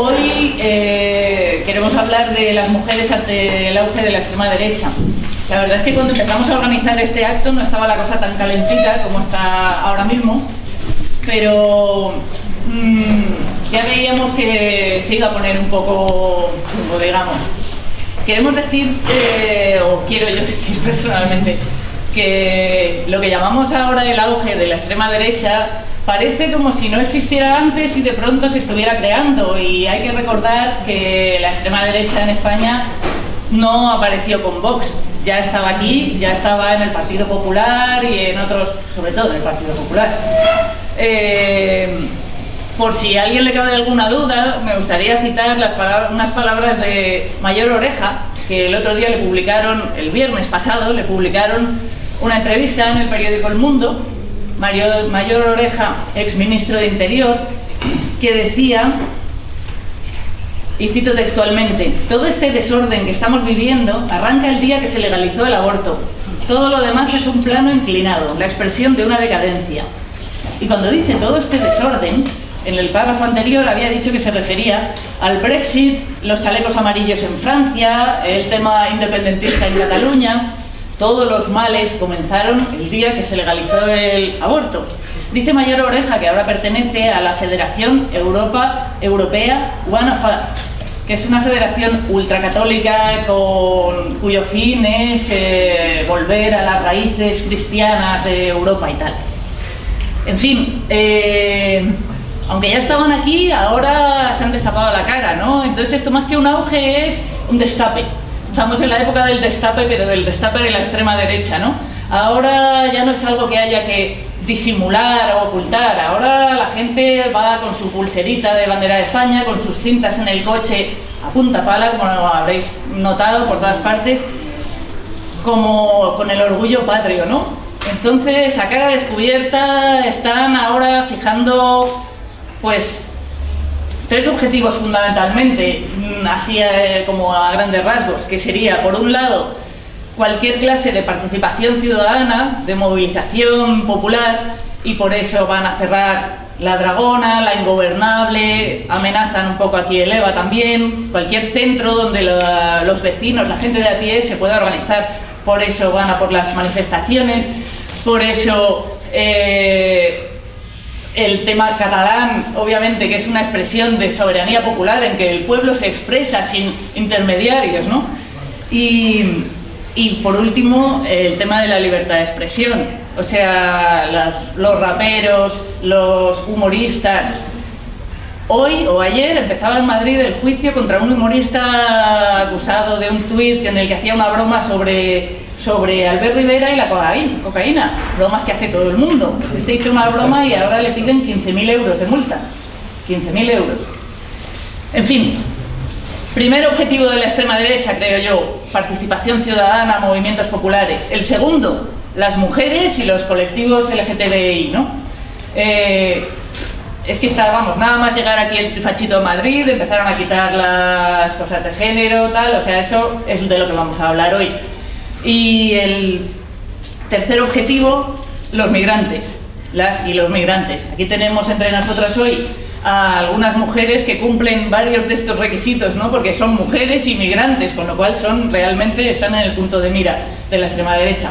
Hoy eh, queremos hablar de las mujeres ante el auge de la extrema derecha. La verdad es que cuando empezamos a organizar este acto no estaba la cosa tan calentita como está ahora mismo, pero mm, ya veíamos que se iba a poner un poco digamos. Queremos decir, eh, o quiero yo decir personalmente, que lo que llamamos ahora el auge de la extrema derecha parece como si no existiera antes y de pronto se estuviera creando. Y hay que recordar que la extrema derecha en España no apareció con Vox, ya estaba aquí, ya estaba en el Partido Popular y en otros, sobre todo en el Partido Popular. Eh, por si a alguien le cabe alguna duda, me gustaría citar unas palabras de Mayor Oreja, que el otro día le publicaron, el viernes pasado, le publicaron una entrevista en el periódico El Mundo, Mayor, Mayor Oreja, ex ministro de Interior, que decía y cito textualmente, todo este desorden que estamos viviendo arranca el día que se legalizó el aborto. Todo lo demás es un plano inclinado, la expresión de una decadencia. Y cuando dice todo este desorden, en el párrafo anterior había dicho que se refería al Brexit, los chalecos amarillos en Francia, el tema independentista en Cataluña. Todos los males comenzaron el día que se legalizó el aborto. Dice Mayor Oreja que ahora pertenece a la Federación Europa Europea One of Us, que es una federación ultracatólica con, cuyo fin es eh, volver a las raíces cristianas de Europa y tal. En fin, eh, aunque ya estaban aquí, ahora se han destapado la cara, ¿no? Entonces esto más que un auge es un destape. Estamos en la época del destape, pero del destape de la extrema derecha, ¿no? Ahora ya no es algo que haya que disimular o ocultar. Ahora la gente va con su pulserita de bandera de España, con sus cintas en el coche a punta pala, como lo habréis notado por todas partes, como con el orgullo patrio, ¿no? Entonces, a cara descubierta están ahora fijando, pues, tres objetivos fundamentalmente, así eh, como a grandes rasgos, que sería, por un lado, cualquier clase de participación ciudadana, de movilización popular, y por eso van a cerrar la Dragona, la Ingobernable, amenazan un poco aquí el EVA también, cualquier centro donde los vecinos, la gente de a pie se pueda organizar, por eso van a por las manifestaciones, por eso eh, el tema catalán, obviamente que es una expresión de soberanía popular en que el pueblo se expresa sin intermediarios, ¿no? Y, y por último, el tema de la libertad de expresión. O sea, los raperos, los humoristas. Hoy o ayer empezaba en Madrid el juicio contra un humorista acusado de un tuit en el que hacía una broma sobre, sobre Albert Rivera y la cocaína. Bromas que hace todo el mundo. Este hizo una broma y ahora le piden 15.000 euros de multa. 15.000 euros. En fin, Primer objetivo de la extrema derecha, creo yo, participación ciudadana, movimientos populares. El segundo, las mujeres y los colectivos LGTBI, ¿no? Eh, es que está, vamos, nada más llegar aquí el fachito de Madrid, empezaron a quitar las cosas de género, tal, o sea, eso es de lo que vamos a hablar hoy. Y el tercer objetivo, los migrantes, las y los migrantes. Aquí tenemos entre nosotras hoy a algunas mujeres que cumplen varios de estos requisitos, ¿no? porque son mujeres inmigrantes, con lo cual son realmente están en el punto de mira de la extrema derecha.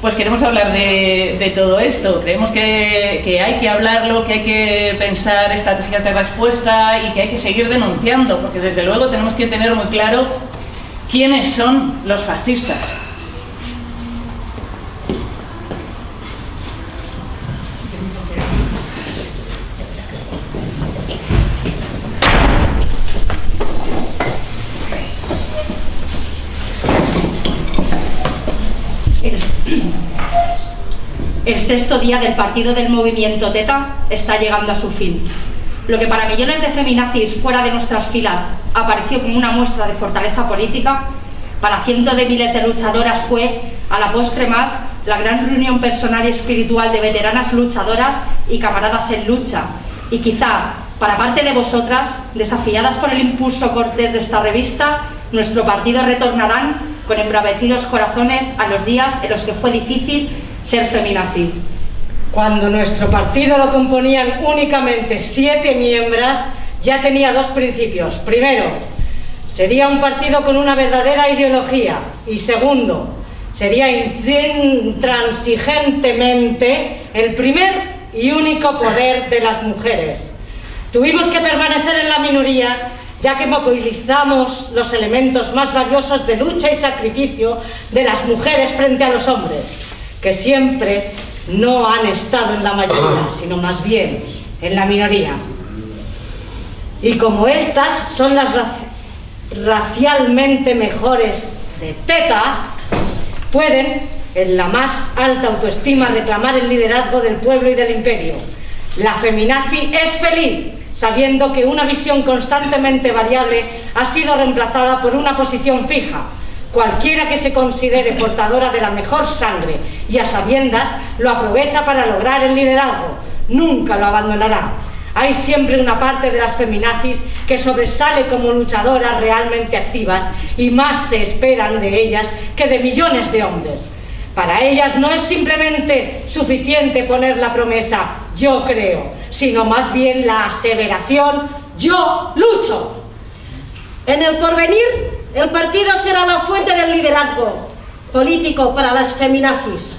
Pues queremos hablar de, todo esto, creemos que, que, hay que hablarlo, que hay que pensar estrategias de respuesta y que hay que seguir denunciando, porque desde luego tenemos que tener muy claro quiénes son los fascistas. El sexto día del partido del movimiento TETA está llegando a su fin. Lo que para millones de feminazis fuera de nuestras filas apareció como una muestra de fortaleza política, para cientos de miles de luchadoras fue, a la postre más, la gran reunión personal y espiritual de veteranas luchadoras y camaradas en lucha. Y quizá, para parte de vosotras, desafiadas por el impulso cortés de esta revista, nuestro partido retornarán con embravecidos corazones a los días en los que fue difícil ser feminazi. Cuando nuestro partido lo componían únicamente siete miembros, ya tenía dos principios. Primero, sería un partido con una verdadera ideología. Y segundo, sería intransigentemente el primer y único poder de las mujeres. Tuvimos que permanecer en la minoría ya que movilizamos los elementos más valiosos de lucha y sacrificio de las mujeres frente a los hombres, que siempre no han estado en la mayoría, sino más bien en la minoría. Y como estas son las racialmente mejores de Teta, pueden, en la más alta autoestima, reclamar el liderazgo del pueblo y del imperio. La feminazi es feliz, sabiendo que una visión constantemente variable ha sido reemplazada por una posición fija. Cualquiera que se considere portadora de la mejor sangre y a sabiendas lo aprovecha para lograr el liderazgo. Nunca lo abandonará. Hay siempre una parte de las feminazis que sobresale como luchadoras realmente activas y más se esperan de ellas que de millones de hombres. Para ellas no es simplemente suficiente poner la promesa yo creo, sino más bien la aseveración yo lucho. En el porvenir, el partido será la fuente del liderazgo político para las feminazis.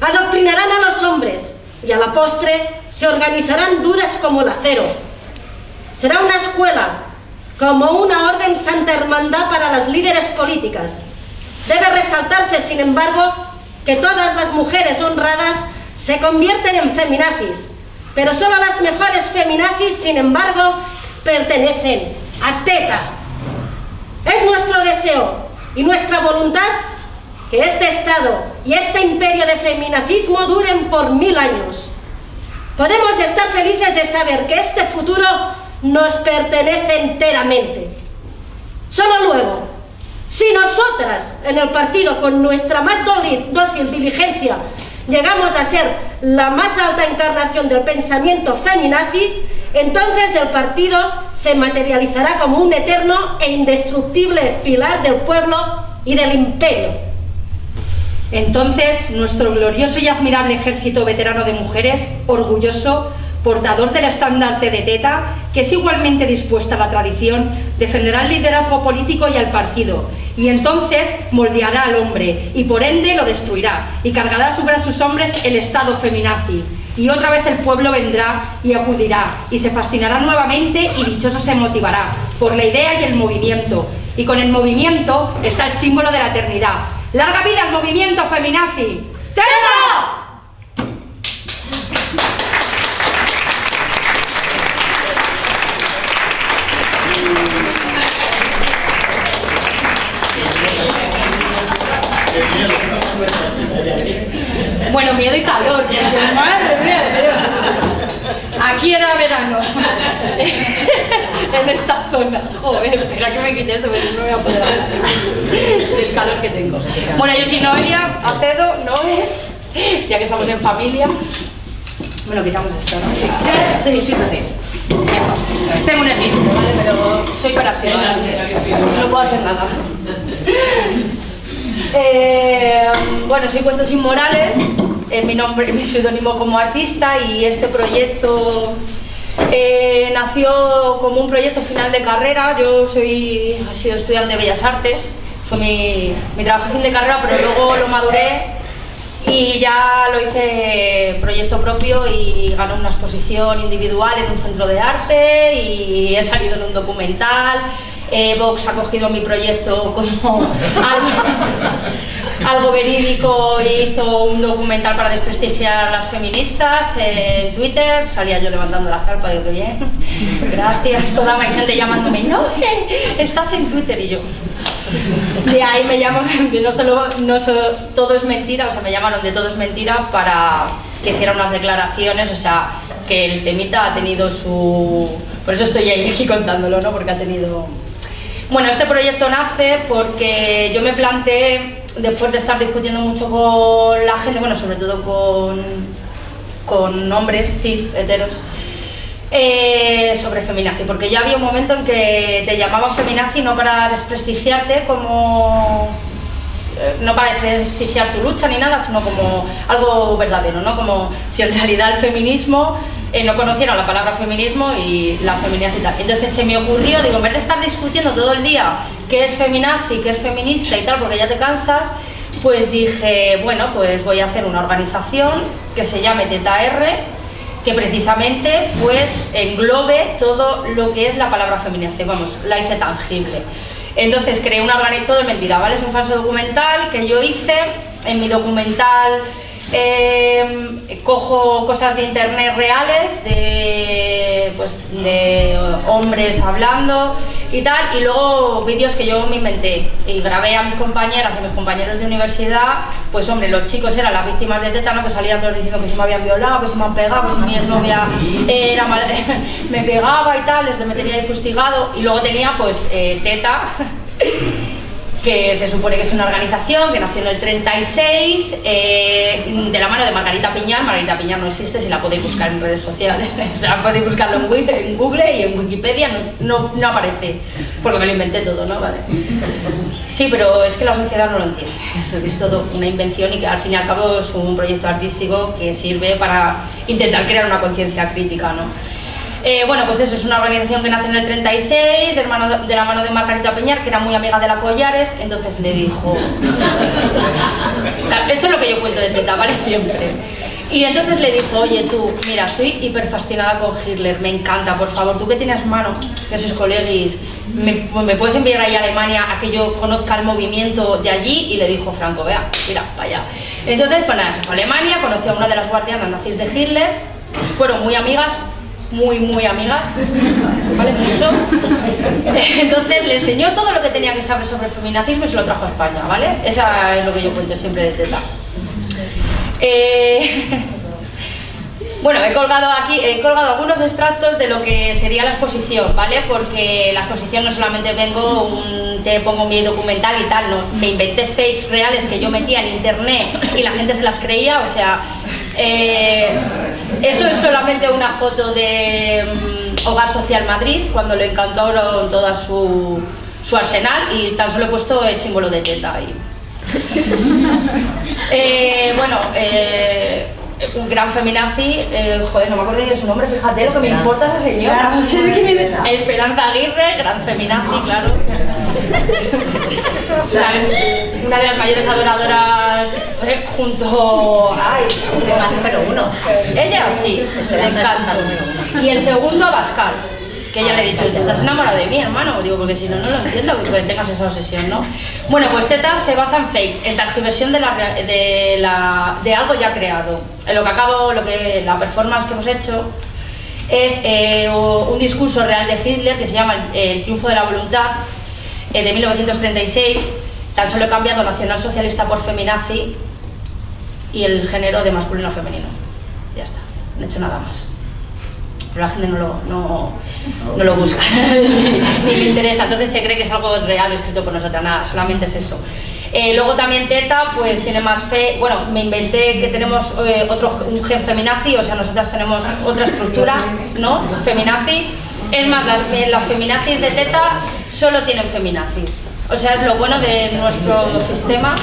Adoctrinarán a los hombres y a la postre se organizarán duras como el acero. Será una escuela, como una orden santa hermandad para las líderes políticas. Debe resaltarse, sin embargo, que todas las mujeres honradas se convierten en feminazis, pero solo las mejores feminazis, sin embargo, pertenecen a TETA. Es nuestro deseo y nuestra voluntad que este Estado y este imperio de feminacismo duren por mil años. Podemos estar felices de saber que este futuro nos pertenece enteramente. Solo luego, si nosotras en el partido, con nuestra más dócil diligencia, llegamos a ser la más alta encarnación del pensamiento feminazi, entonces el partido se materializará como un eterno e indestructible pilar del pueblo y del imperio. Entonces, nuestro glorioso y admirable ejército veterano de mujeres, orgulloso, portador del estandarte de Teta, que es igualmente dispuesta a la tradición, defenderá el liderazgo político y al partido, y entonces moldeará al hombre, y por ende lo destruirá, y cargará sobre sus hombres el Estado feminazi. Y otra vez el pueblo vendrá y acudirá, y se fascinará nuevamente y dichoso se motivará por la idea y el movimiento. Y con el movimiento está el símbolo de la eternidad. ¡Larga vida al movimiento feminazi! ¡Teta! Bueno, miedo y calor, madre mía de Aquí era verano. en esta zona. Joder, espera que me quite esto, pero no voy a poder hablar del calor que tengo. Bueno, yo soy Noelia Acedo, Noé, ya que estamos en familia. Bueno, quitamos esto, ¿no? Sí, sí, sí. sí. Tengo un ejemplo, ¿vale? Pero soy para hacer, no puedo hacer nada. Eh, bueno, soy Cuentos Inmorales, eh, mi nombre, mi seudónimo como artista y este proyecto eh, nació como un proyecto final de carrera. Yo soy, he sido estudiante de Bellas Artes, fue mi, mi trabajo fin de carrera, pero luego lo maduré y ya lo hice proyecto propio y gané una exposición individual en un centro de arte y he salido en un documental eh, Vox ha cogido mi proyecto como algo, verídico hizo un documental para desprestigiar a las feministas en Twitter, salía yo levantando la zarpa, digo que bien, gracias, toda la gente llamándome, no, estás en Twitter y yo. De ahí me llaman, no solo, no todo es mentira, o sea, me llamaron de todo es mentira para que hiciera unas declaraciones, o sea, que el temita ha tenido su... Por eso estoy ahí aquí contándolo, ¿no? Porque ha tenido bueno, este proyecto nace porque yo me planteé, después de estar discutiendo mucho con la gente, bueno, sobre todo con, con hombres cis, heteros, eh, sobre feminazi, porque ya había un momento en que te llamaban feminazi no para desprestigiarte como eh, no para desprestigiar tu lucha ni nada, sino como algo verdadero, ¿no? Como si en realidad el feminismo eh, no conocieron la palabra feminismo y la feminazi y tal. Entonces se me ocurrió, digo, en vez de estar discutiendo todo el día qué es feminazi, qué es feminista y tal, porque ya te cansas, pues dije, bueno, pues voy a hacer una organización que se llame TETAR, que precisamente pues englobe todo lo que es la palabra feminazi, vamos, la hice tangible. Entonces creé una organización, todo es mentira, ¿vale? Es un falso documental que yo hice, en mi documental Em, cojo cosas de internet reales, de, pues, de hombres hablando y tal, y luego vídeos que yo me inventé. Y grabé a mis compañeras y a mis compañeros de universidad, pues hombre, los chicos eran las víctimas de tétano que salían todos diciendo que se me habían violado, que se me han pegado, que si mi novia era me pegaba y tal, les metería ahí fustigado. Y luego tenía pues eh, teta que se supone que es una organización que nació en el 36, eh, de la mano de Margarita Piñar. Margarita Piñar no existe, si la podéis buscar en redes sociales. o sea, podéis buscarlo en Google y en Wikipedia no, no, aparece, porque me lo inventé todo, ¿no? Vale. Sí, pero es que la sociedad no lo entiende. Es todo una invención y que al fin y al cabo es un proyecto artístico que sirve para intentar crear una conciencia crítica, ¿no? Eh, bueno, pues eso, es una organización que nace en el 36, de, de la mano de Margarita Peñar, que era muy amiga de la Collares, entonces le dijo... Esto es lo que yo cuento de Teta, ¿vale? Siempre. Y entonces le dijo, oye tú, mira, estoy hiper fascinada con Hitler, me encanta, por favor, tú que tienes mano, que sois colegis, me, me, puedes enviar ahí a Alemania a que yo conozca el movimiento de allí? Y le dijo Franco, vea, mira, vaya. Entonces, pues nada, se fue a Alemania, conoció a una de las guardianas nazis de Hitler, fueron muy amigas, muy, muy amigas, ¿vale? Mucho. Entonces le enseñó todo lo que tenía que saber sobre feminazismo y se lo trajo a España, ¿vale? Esa es lo que yo cuento siempre de Teta. Eh, bueno, he colgado aquí, he colgado algunos extractos de lo que sería la exposición, ¿vale? Porque la exposición no solamente vengo, un, te pongo mi documental y tal, no, me inventé fakes reales que yo metía en internet y la gente se las creía, o sea, eh, eso es solamente una foto de mm, Hogar Social Madrid, cuando le encantaron toda su, su, arsenal y tan solo he puesto el símbolo de teta ahí. Eh, bueno, eh, un gran feminazi, joder, no me acuerdo de su nombre, fíjate lo que me importa esa señora. Esperanza Aguirre, gran feminazi, claro. una de las mayores adoradoras eh, junto. Ay, número uno. Ella sí, le encanta. Y el segundo, Pascal que ella le he dicho, ¿te estás enamorado de mí, hermano? Digo, porque si no, no lo entiendo que tengas esa obsesión, ¿no? Bueno, pues Teta se basa en fakes, en transversión de, la, de, la, de algo ya creado. En lo que acabo, lo que, la performance que hemos hecho es eh, un discurso real de Hitler que se llama El, triunfo de la voluntad, eh, de 1936. Tan solo he cambiado nacionalsocialista por feminazi y el género de masculino a femenino. Ya está, no he hecho nada más pero la gente no lo, no, no lo busca ni, le interesa, entonces se cree que es algo real escrito por nosotras, nada, solamente es eso. Eh, luego también Teta, pues tiene más fe, bueno, me inventé que tenemos eh, otro, un gen feminazi, o sea, nosotras tenemos otra estructura, ¿no? Feminazi. Es más, las, las feminazis de Teta solo tienen feminazis. O sea, es lo bueno de nuestro sistema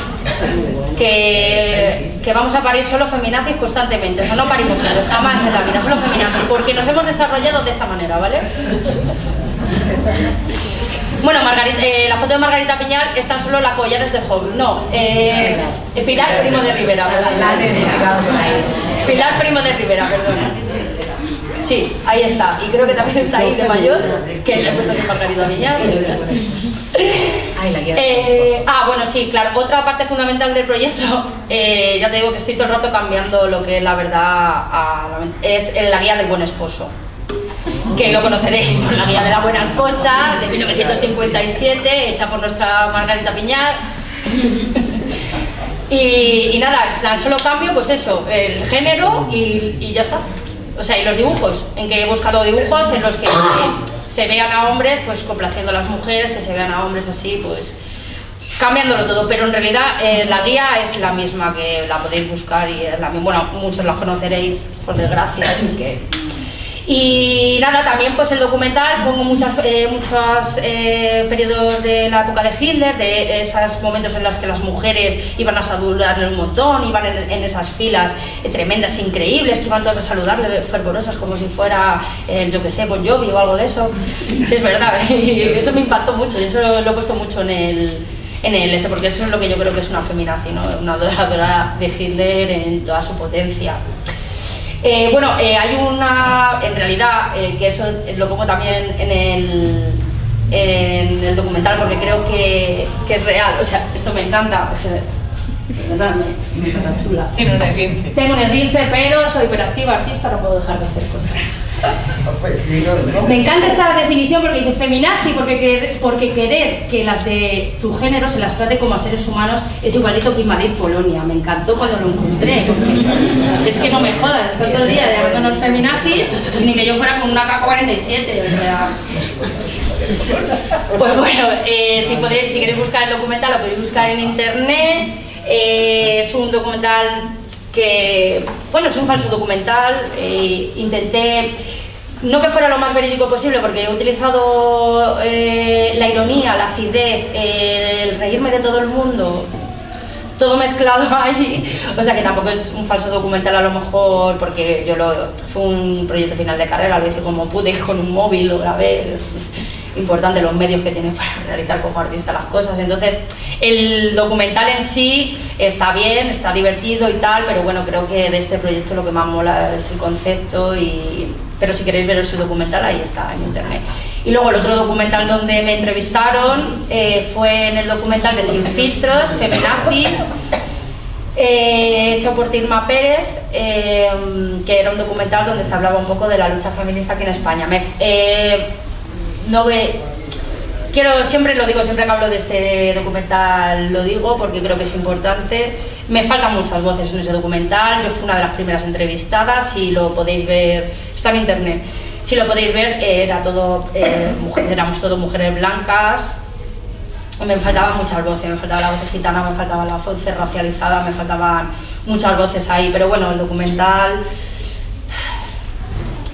que, que vamos a parir solo feminazis constantemente. O sea, no parimos hombres, jamás en la vida, solo feminazis, porque nos hemos desarrollado de esa manera, ¿vale? Bueno, Margarita, eh, la foto de Margarita Piñal es tan solo la collares de Home. No, eh, Pilar Primo de Rivera, Pilar Primo de Rivera, perdona. Sí, ahí está. Y creo que también está ahí de mayor, que le he puesto que Margarita Piñal. Eh, ah, bueno, sí, claro. Otra parte fundamental del proyecto, eh, ya te digo que estoy todo el rato cambiando lo que es la verdad, es la guía del buen esposo. Que lo conoceréis por la guía de la buena esposa de 1957, hecha por nuestra Margarita Piñar. y, nada, tan solo cambio, pues eso, el género y, y ya está. O sea, y los dibujos, en que he buscado dibujos en los que se vean a hombres pues complaciendo a las mujeres, que se vean a hombres así, pues cambiándolo todo, pero en realidad eh, la guía es la misma que la podéis buscar y es la misma, bueno, muchos la conoceréis por desgracia, así que... Y nada, también pues el documental pongo muchas, eh, muchos eh, periodos de la época de Hitler, de esos momentos en los que las mujeres iban a saludarle un montón, iban en, esas filas eh, tremendas, increíbles, que iban todas a saludarle fervorosas como si fuera, yo que sé, Bon Jovi o algo de eso. Sí, es verdad, eso me impactó mucho y eso lo, he puesto mucho en el, en el ese, porque eso es lo que yo creo que es una feminazi, ¿no? una adoradora de Hitler en toda su potencia. Eh, bueno, eh, hay una, en realidad, eh, que eso lo pongo también en el, en el documental porque creo que, que, es real, o sea, esto me encanta, porque me, me chula. Tengo un esguince. Tengo un esguince, pero soy hiperactiva, artista, no puedo dejar de hacer cosas. Me encanta esta definición porque dice feminazi, porque, querer, que las de tu género se las trate como a seres humanos es igualito que invadir Polonia. Me encantó cuando lo encontré. Es que no me jodas, está todo el día llamándonos feminazis ni que yo fuera con una K-47. O sea. Pues bueno, eh, si queréis buscar el documental lo podéis buscar en internet. Eh, es un documental que, bueno, es un falso documental. Eh, intenté no que fuera lo más verídico posible, porque he utilizado eh, la ironía, la acidez, el reírme de todo el mundo, todo mezclado ahí. O sea que tampoco es un falso documental a lo mejor, porque yo lo. fue un proyecto final de carrera, lo hice como pude, con un móvil, lo grabé. Importante los medios que tienes para realizar como artista las cosas. Entonces, el documental en sí está bien, está divertido y tal, pero bueno, creo que de este proyecto lo que más mola es el concepto y pero si queréis ver ese documental, ahí está en internet. Y luego el otro documental donde me entrevistaron eh, fue en el documental de Sin Filtros, Feminazis, eh, hecho por Tirma Pérez, eh, que era un documental donde se hablaba un poco de la lucha feminista aquí en España. No ve, quiero, siempre lo digo, siempre que hablo de este documental lo digo porque creo que es importante. Me faltan muchas voces en ese documental, yo fui una de las primeras entrevistadas y lo podéis ver está en internet. Si lo podéis ver, eh, era todo, eh, éramos todos mujeres blancas, me faltaban muchas voces, me faltaba la voz gitana, me faltaba la voz racializada, me faltaban muchas voces ahí, pero bueno, el documental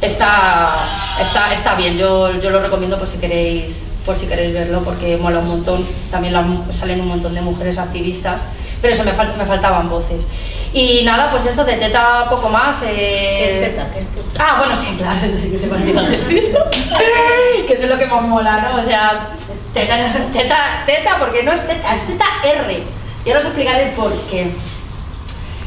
está, está, está bien, yo, yo lo recomiendo por si queréis por si queréis verlo, porque mola un montón, también salen un montón de mujeres activistas, pero eso me, me faltaban voces. Y nada, pues eso de teta poco más. Eh... ¿Qué es teta? ¿Qué es teta? Ah, bueno, sí, claro, que se me olvidó decir. que eso es lo que más mola, ¿no? O sea, teta, teta, teta, porque no es teta, es teta R. Y ahora os explicaré el por qué.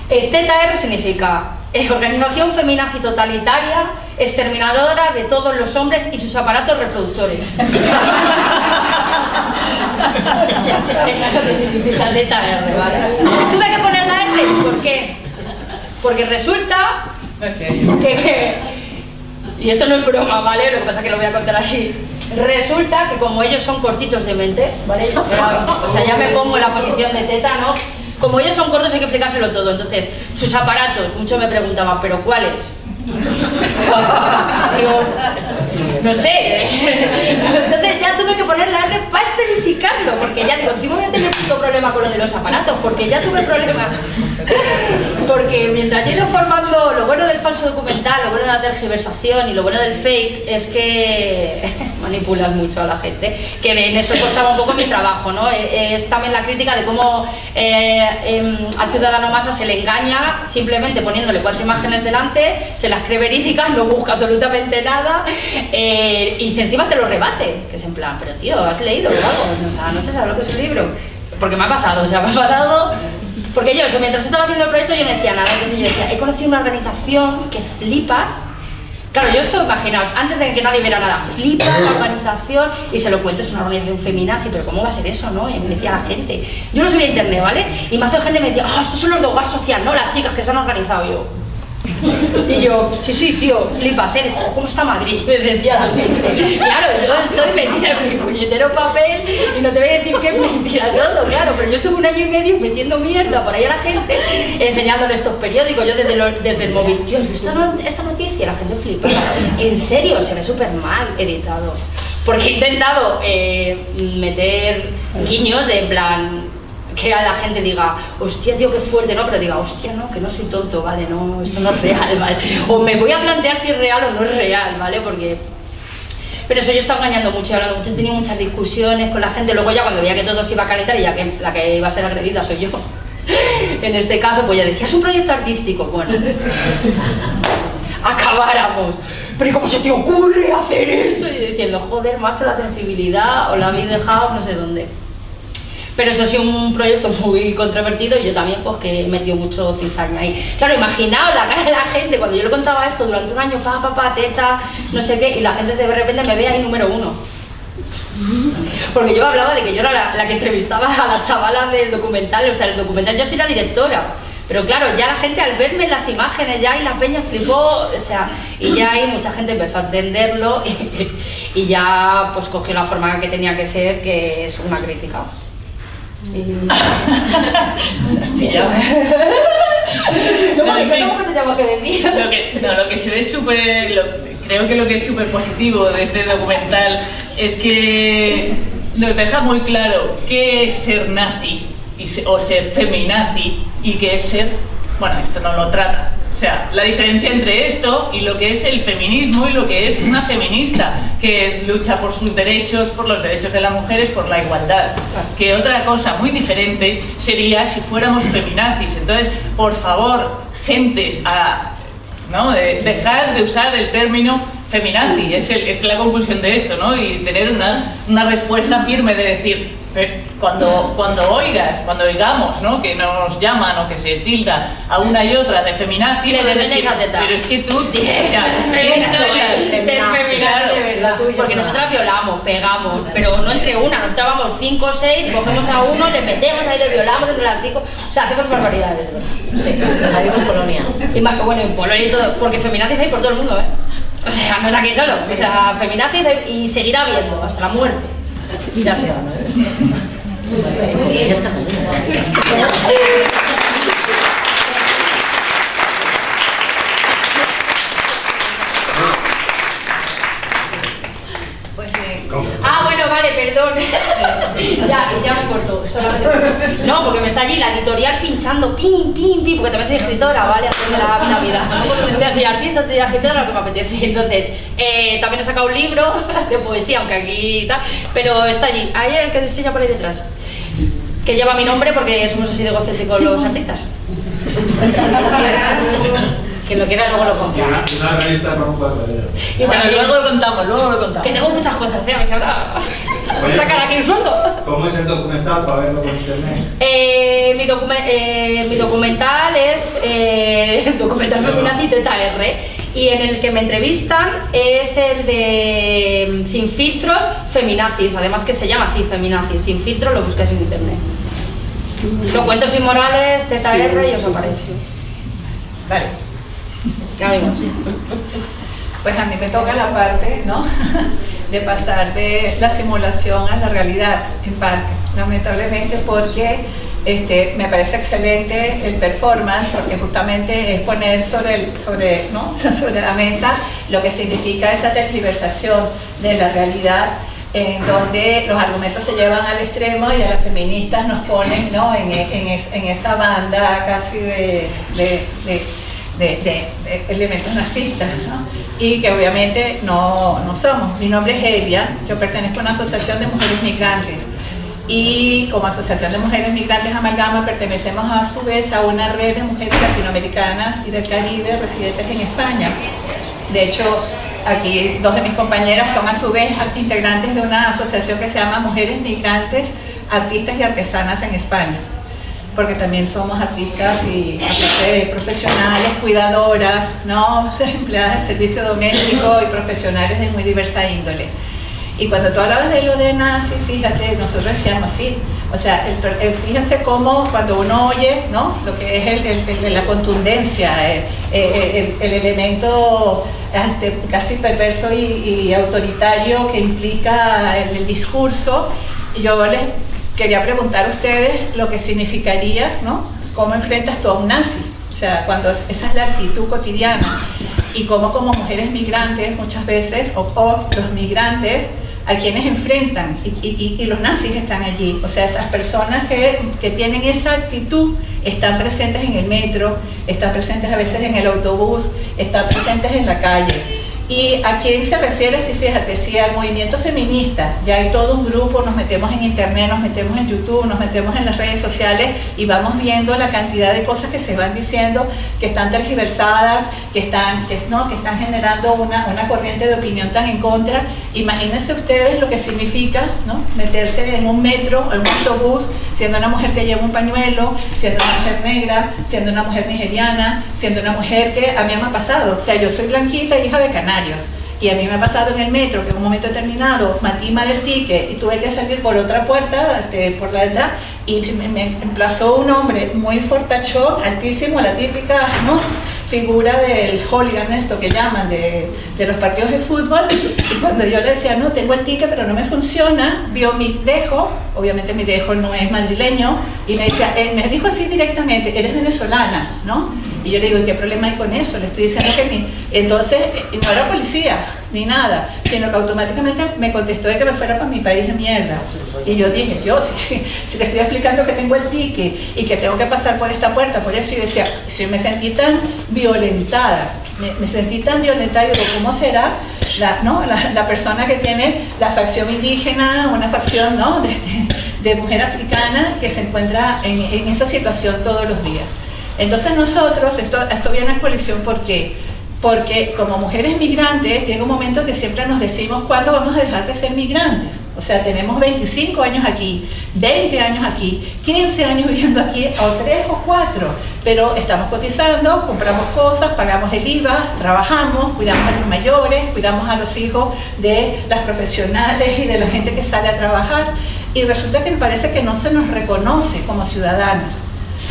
Eh, teta R significa eh, organización feminazi totalitaria, exterminadora de todos los hombres y sus aparatos reproductores. Eso es lo que significa teta R, ¿vale? Tuve que poner la R, ¿por qué? Porque resulta que, y esto no es broma, ¿vale? Lo que pasa es que lo voy a contar así. Resulta que como ellos son cortitos de mente, ¿vale? O sea, ya me pongo en la posición de teta, ¿no? Como ellos son cortos hay que explicárselo todo. Entonces, sus aparatos, muchos me preguntaban, ¿pero cuáles? No sé. Entonces ya tuve que poner la R para especificarlo, porque ya digo, encima voy a tener mucho problema con lo de los aparatos, porque ya tuve problemas. Porque mientras he ido formando lo bueno del falso documental, lo bueno de la tergiversación y lo bueno del fake es que manipulas mucho a la gente, que en eso costaba un poco mi trabajo, ¿no? E, es también la crítica de cómo eh, em, al ciudadano masa se le engaña simplemente poniéndole cuatro imágenes delante, se las cree verídicas, no busca absolutamente nada eh, y si encima te lo rebate, que es en plan, pero tío, ¿has leído o algo? O sea, no sé, ¿sabes lo que es un libro? Porque me ha pasado, o sea, me ha pasado porque yo, eso, mientras estaba haciendo el proyecto, yo no decía nada. Entonces yo decía, he conocido una organización que flipas. Claro, yo estoy, imaginaos, antes de que nadie viera nada, flipa la organización y se lo cuento, es una organización feminazi, pero ¿cómo va a ser eso, no? Y me decía la gente. Yo lo subí a internet, ¿vale? Y más de gente me decía, ah, estos son los de hogar social, ¿no? Las chicas que se han organizado yo. Y yo, sí, sí, tío, flipas, ¿eh? Dijo, ¿cómo está Madrid? Me decía la gente. Claro, yo estoy metida en mi puñetero papel y no te voy a decir que es mentira todo, claro, pero yo estuve un año y medio metiendo mierda por ahí a la gente, enseñándole estos periódicos, yo desde, desde el móvil, tío, ¿has visto esta noticia? La gente flipa. En serio, se ve súper mal editado. Porque he intentado eh, meter guiños de plan, que a la gente diga, hostia, tío, qué fuerte, ¿no? Pero diga, hostia, no, que no soy tonto, ¿vale? No, esto no es real, ¿vale? O me voy a plantear si es real o no es real, ¿vale? Porque... Pero eso yo estaba engañando mucho, hablando mucho, he tenido muchas discusiones con la gente, luego ya cuando veía que todo se iba a calentar y ya que la que iba a ser agredida soy yo, en este caso, pues ya decía, es un proyecto artístico, bueno, acabáramos. Pero ¿y cómo se te ocurre hacer esto? Y diciendo, joder, macho, la sensibilidad, o la habéis dejado no sé dónde. Pero eso ha sido un proyecto muy controvertido y yo también pues que he metido mucho cizaña ahí. Claro, imaginaos la cara de la gente cuando yo le contaba esto durante un año, pa, pa, pa, teta, no sé qué, y la gente de repente me ve ahí número uno. Porque yo hablaba de que yo era la, que entrevistaba a las chavalas del documental, o sea, el documental yo soy la directora. Pero claro, ya la gente al verme las imágenes ya y la peña flipó, o sea, y ya ahí mucha gente empezó a entenderlo y ya pues cogió la forma que tenía que ser, que es una crítica. No, No, tampoco teníamos que. Lo que, no, lo que se ve súper. Creo que lo que es súper positivo de este documental es que nos deja muy claro qué es ser nazi y o ser feminazi y qué es ser. Bueno, esto no lo trata. O sea, la diferencia entre esto y lo que es el feminismo y lo que es una feminista que lucha por sus derechos, por los derechos de las mujeres, por la igualdad. Que otra cosa muy diferente sería si fuéramos feminazis. Entonces, por favor, gentes, a ¿no? De dejar de usar el término feminazi, es, es la conclusión de esto, ¿no? Y tener una, respuesta firme de decir, "Pe- cuando, cuando oigas, cuando oigamos, ¿no? Que nos llaman o que se tilda a una y otra de feminazi, teta. pero es que tú, o sea, Esto esto es es ser feminazi claro. de verdad. lo tuyo Porque nosotras violamos, pegamos, pero no entre una, nosotras vamos cinco o seis, cogemos a uno, le metemos ahí, le violamos entre las cinco. O sea, hacemos barbaridades. Sí. Colonia. Y más, bueno, en Polonia y todo, porque feminazis hay por todo el mundo, ¿eh? O sea, no es aquí solos, o sea, feminazis hay- y seguirá habiendo hasta la muerte. Y ya está. Pues, eh, Ah, bueno, vale, perdón. Ya, ya me corto. solamente. No, porque me está allí la editorial pinchando, pim, pim, pim, porque también soy escritora, ¿vale? Haciendo la, la vida. Entonces, soy artista, soy escritora, lo que me apetece. Entonces, eh, también he sacado un libro de poesía, aunque aquí tal, pero está allí. Ahí el que enseña por ahí detrás. Que lleva mi nombre porque somos así de egocéntricos los artistas. Quien lo quiera luego lo compra. Una, una revista con un cuadradero. Y bueno, luego lo contamos, luego lo contamos. que tengo muchas cosas, ¿eh? A ver si ahora Oye, sacar aquí un sueldo. ¿Cómo es el documental para verlo por internet? Eh, mi, docume- eh, mi documental es eh, el documental Feminazi Teta R y en el que me entrevistan es el de mm, Sin filtros Feminazis, además que se llama así Feminazis, sin filtros lo buscáis en internet. Si lo cuento sin morales, Teta R y os aparece. Vale. Ya vemos. Pues a mí me toca la parte, ¿no? De pasar de la simulación a la realidad, en parte, lamentablemente porque este, me parece excelente el performance, porque justamente es poner sobre, el, sobre, ¿no? sobre la mesa lo que significa esa tergiversación de la realidad en donde los argumentos se llevan al extremo y a las feministas nos ponen ¿no? en, en es- en esa banda casi de, de- de- elementos nazistas, ¿no? Y que obviamente no, no somos. Mi nombre es Elia, yo pertenezco a una asociación de mujeres migrantes y como Asociación de Mujeres Migrantes Amalgama pertenecemos a su vez a una red de mujeres latinoamericanas y del Caribe residentes en España. De hecho, aquí dos de mis compañeras son a su vez integrantes de una asociación que se llama Mujeres Migrantes, Artistas y Artesanas en España porque también somos artistas y profesionales, cuidadoras, ¿no? empleadas de servicio doméstico y profesionales de muy diversa índole. Y cuando tú hablabas de lo de nazi, fíjate, nosotros decíamos sí. O sea, el el- fíjense cómo cuando uno oye, ¿no? Lo que es el- la contundencia, el, el- el- el elemento este, casi perverso y, y autoritario que implica el discurso, y yo les quería preguntar a ustedes lo que significaría, ¿no? ¿Cómo enfrentas tú a un nazi? O sea, cuando es- esa es la actitud cotidiana y cómo como mujeres migrantes muchas veces, o, o los migrantes, a quienes enfrentan y, y- y los nazis están allí. O sea, esas personas que, que tienen esa actitud están presentes en el metro, están presentes a veces en el autobús, están presentes en la calle. ¿Y a quién se refiere? Si fíjate, si al movimiento feminista, ya hay todo un grupo, nos metemos en internet, nos metemos en YouTube, nos metemos en las redes sociales y vamos viendo la cantidad de cosas que se van diciendo, que están tergiversadas, que están, que, no, que están generando una, una corriente de opinión tan en contra. Imagínense ustedes lo que significa ¿no? meterse en un metro, en un autobús, siendo una mujer que lleva un pañuelo, siendo una mujer negra, siendo una mujer nigeriana, siendo una mujer que a mí me ha pasado. O sea, yo soy blanquita, hija de Y a mí me ha pasado en el metro que en un momento determinado matí mal el ticket y tuve que salir por otra puerta, este, por la edad, y me, me emplazó un hombre muy fortachón, altísimo, la típica ¿no? Figura del hooligan, esto que llaman, de, de los partidos de fútbol. Y cuando yo le decía, no, tengo el ticket, pero no me funciona, vio mi dejo, obviamente mi dejo no es madrileño, y me, decía, eh, me dijo así directamente, eres venezolana, ¿no? Y yo le digo, ¿y qué problema hay con eso? Le estoy diciendo que mi... Entonces, eh, no era policía, ni nada, sino que automáticamente me contestó de que me fuera para mi país de mierda. Y yo dije, yo, si, si le estoy explicando que tengo el ticket y que tengo que pasar por esta puerta, por eso yo decía, si me sentí tan violentada, me, sentí tan violentada, digo, ¿cómo será la, ¿no? la, persona que tiene la facción indígena, una facción ¿no? de, mujer africana que se encuentra en, esa situación todos los días? Entonces nosotros, esto, esto viene a colisión, ¿por qué? Porque como mujeres migrantes llega un momento que siempre nos decimos cuándo vamos a dejar de ser migrantes. O sea, tenemos 25 años aquí, 20 años aquí, 15 años viviendo aquí, o 3 o 4, pero estamos cotizando, compramos cosas, pagamos el IVA, trabajamos, cuidamos a los mayores, cuidamos a los hijos de las profesionales y de la gente que sale a trabajar, y resulta que me parece que no se nos reconoce como ciudadanos.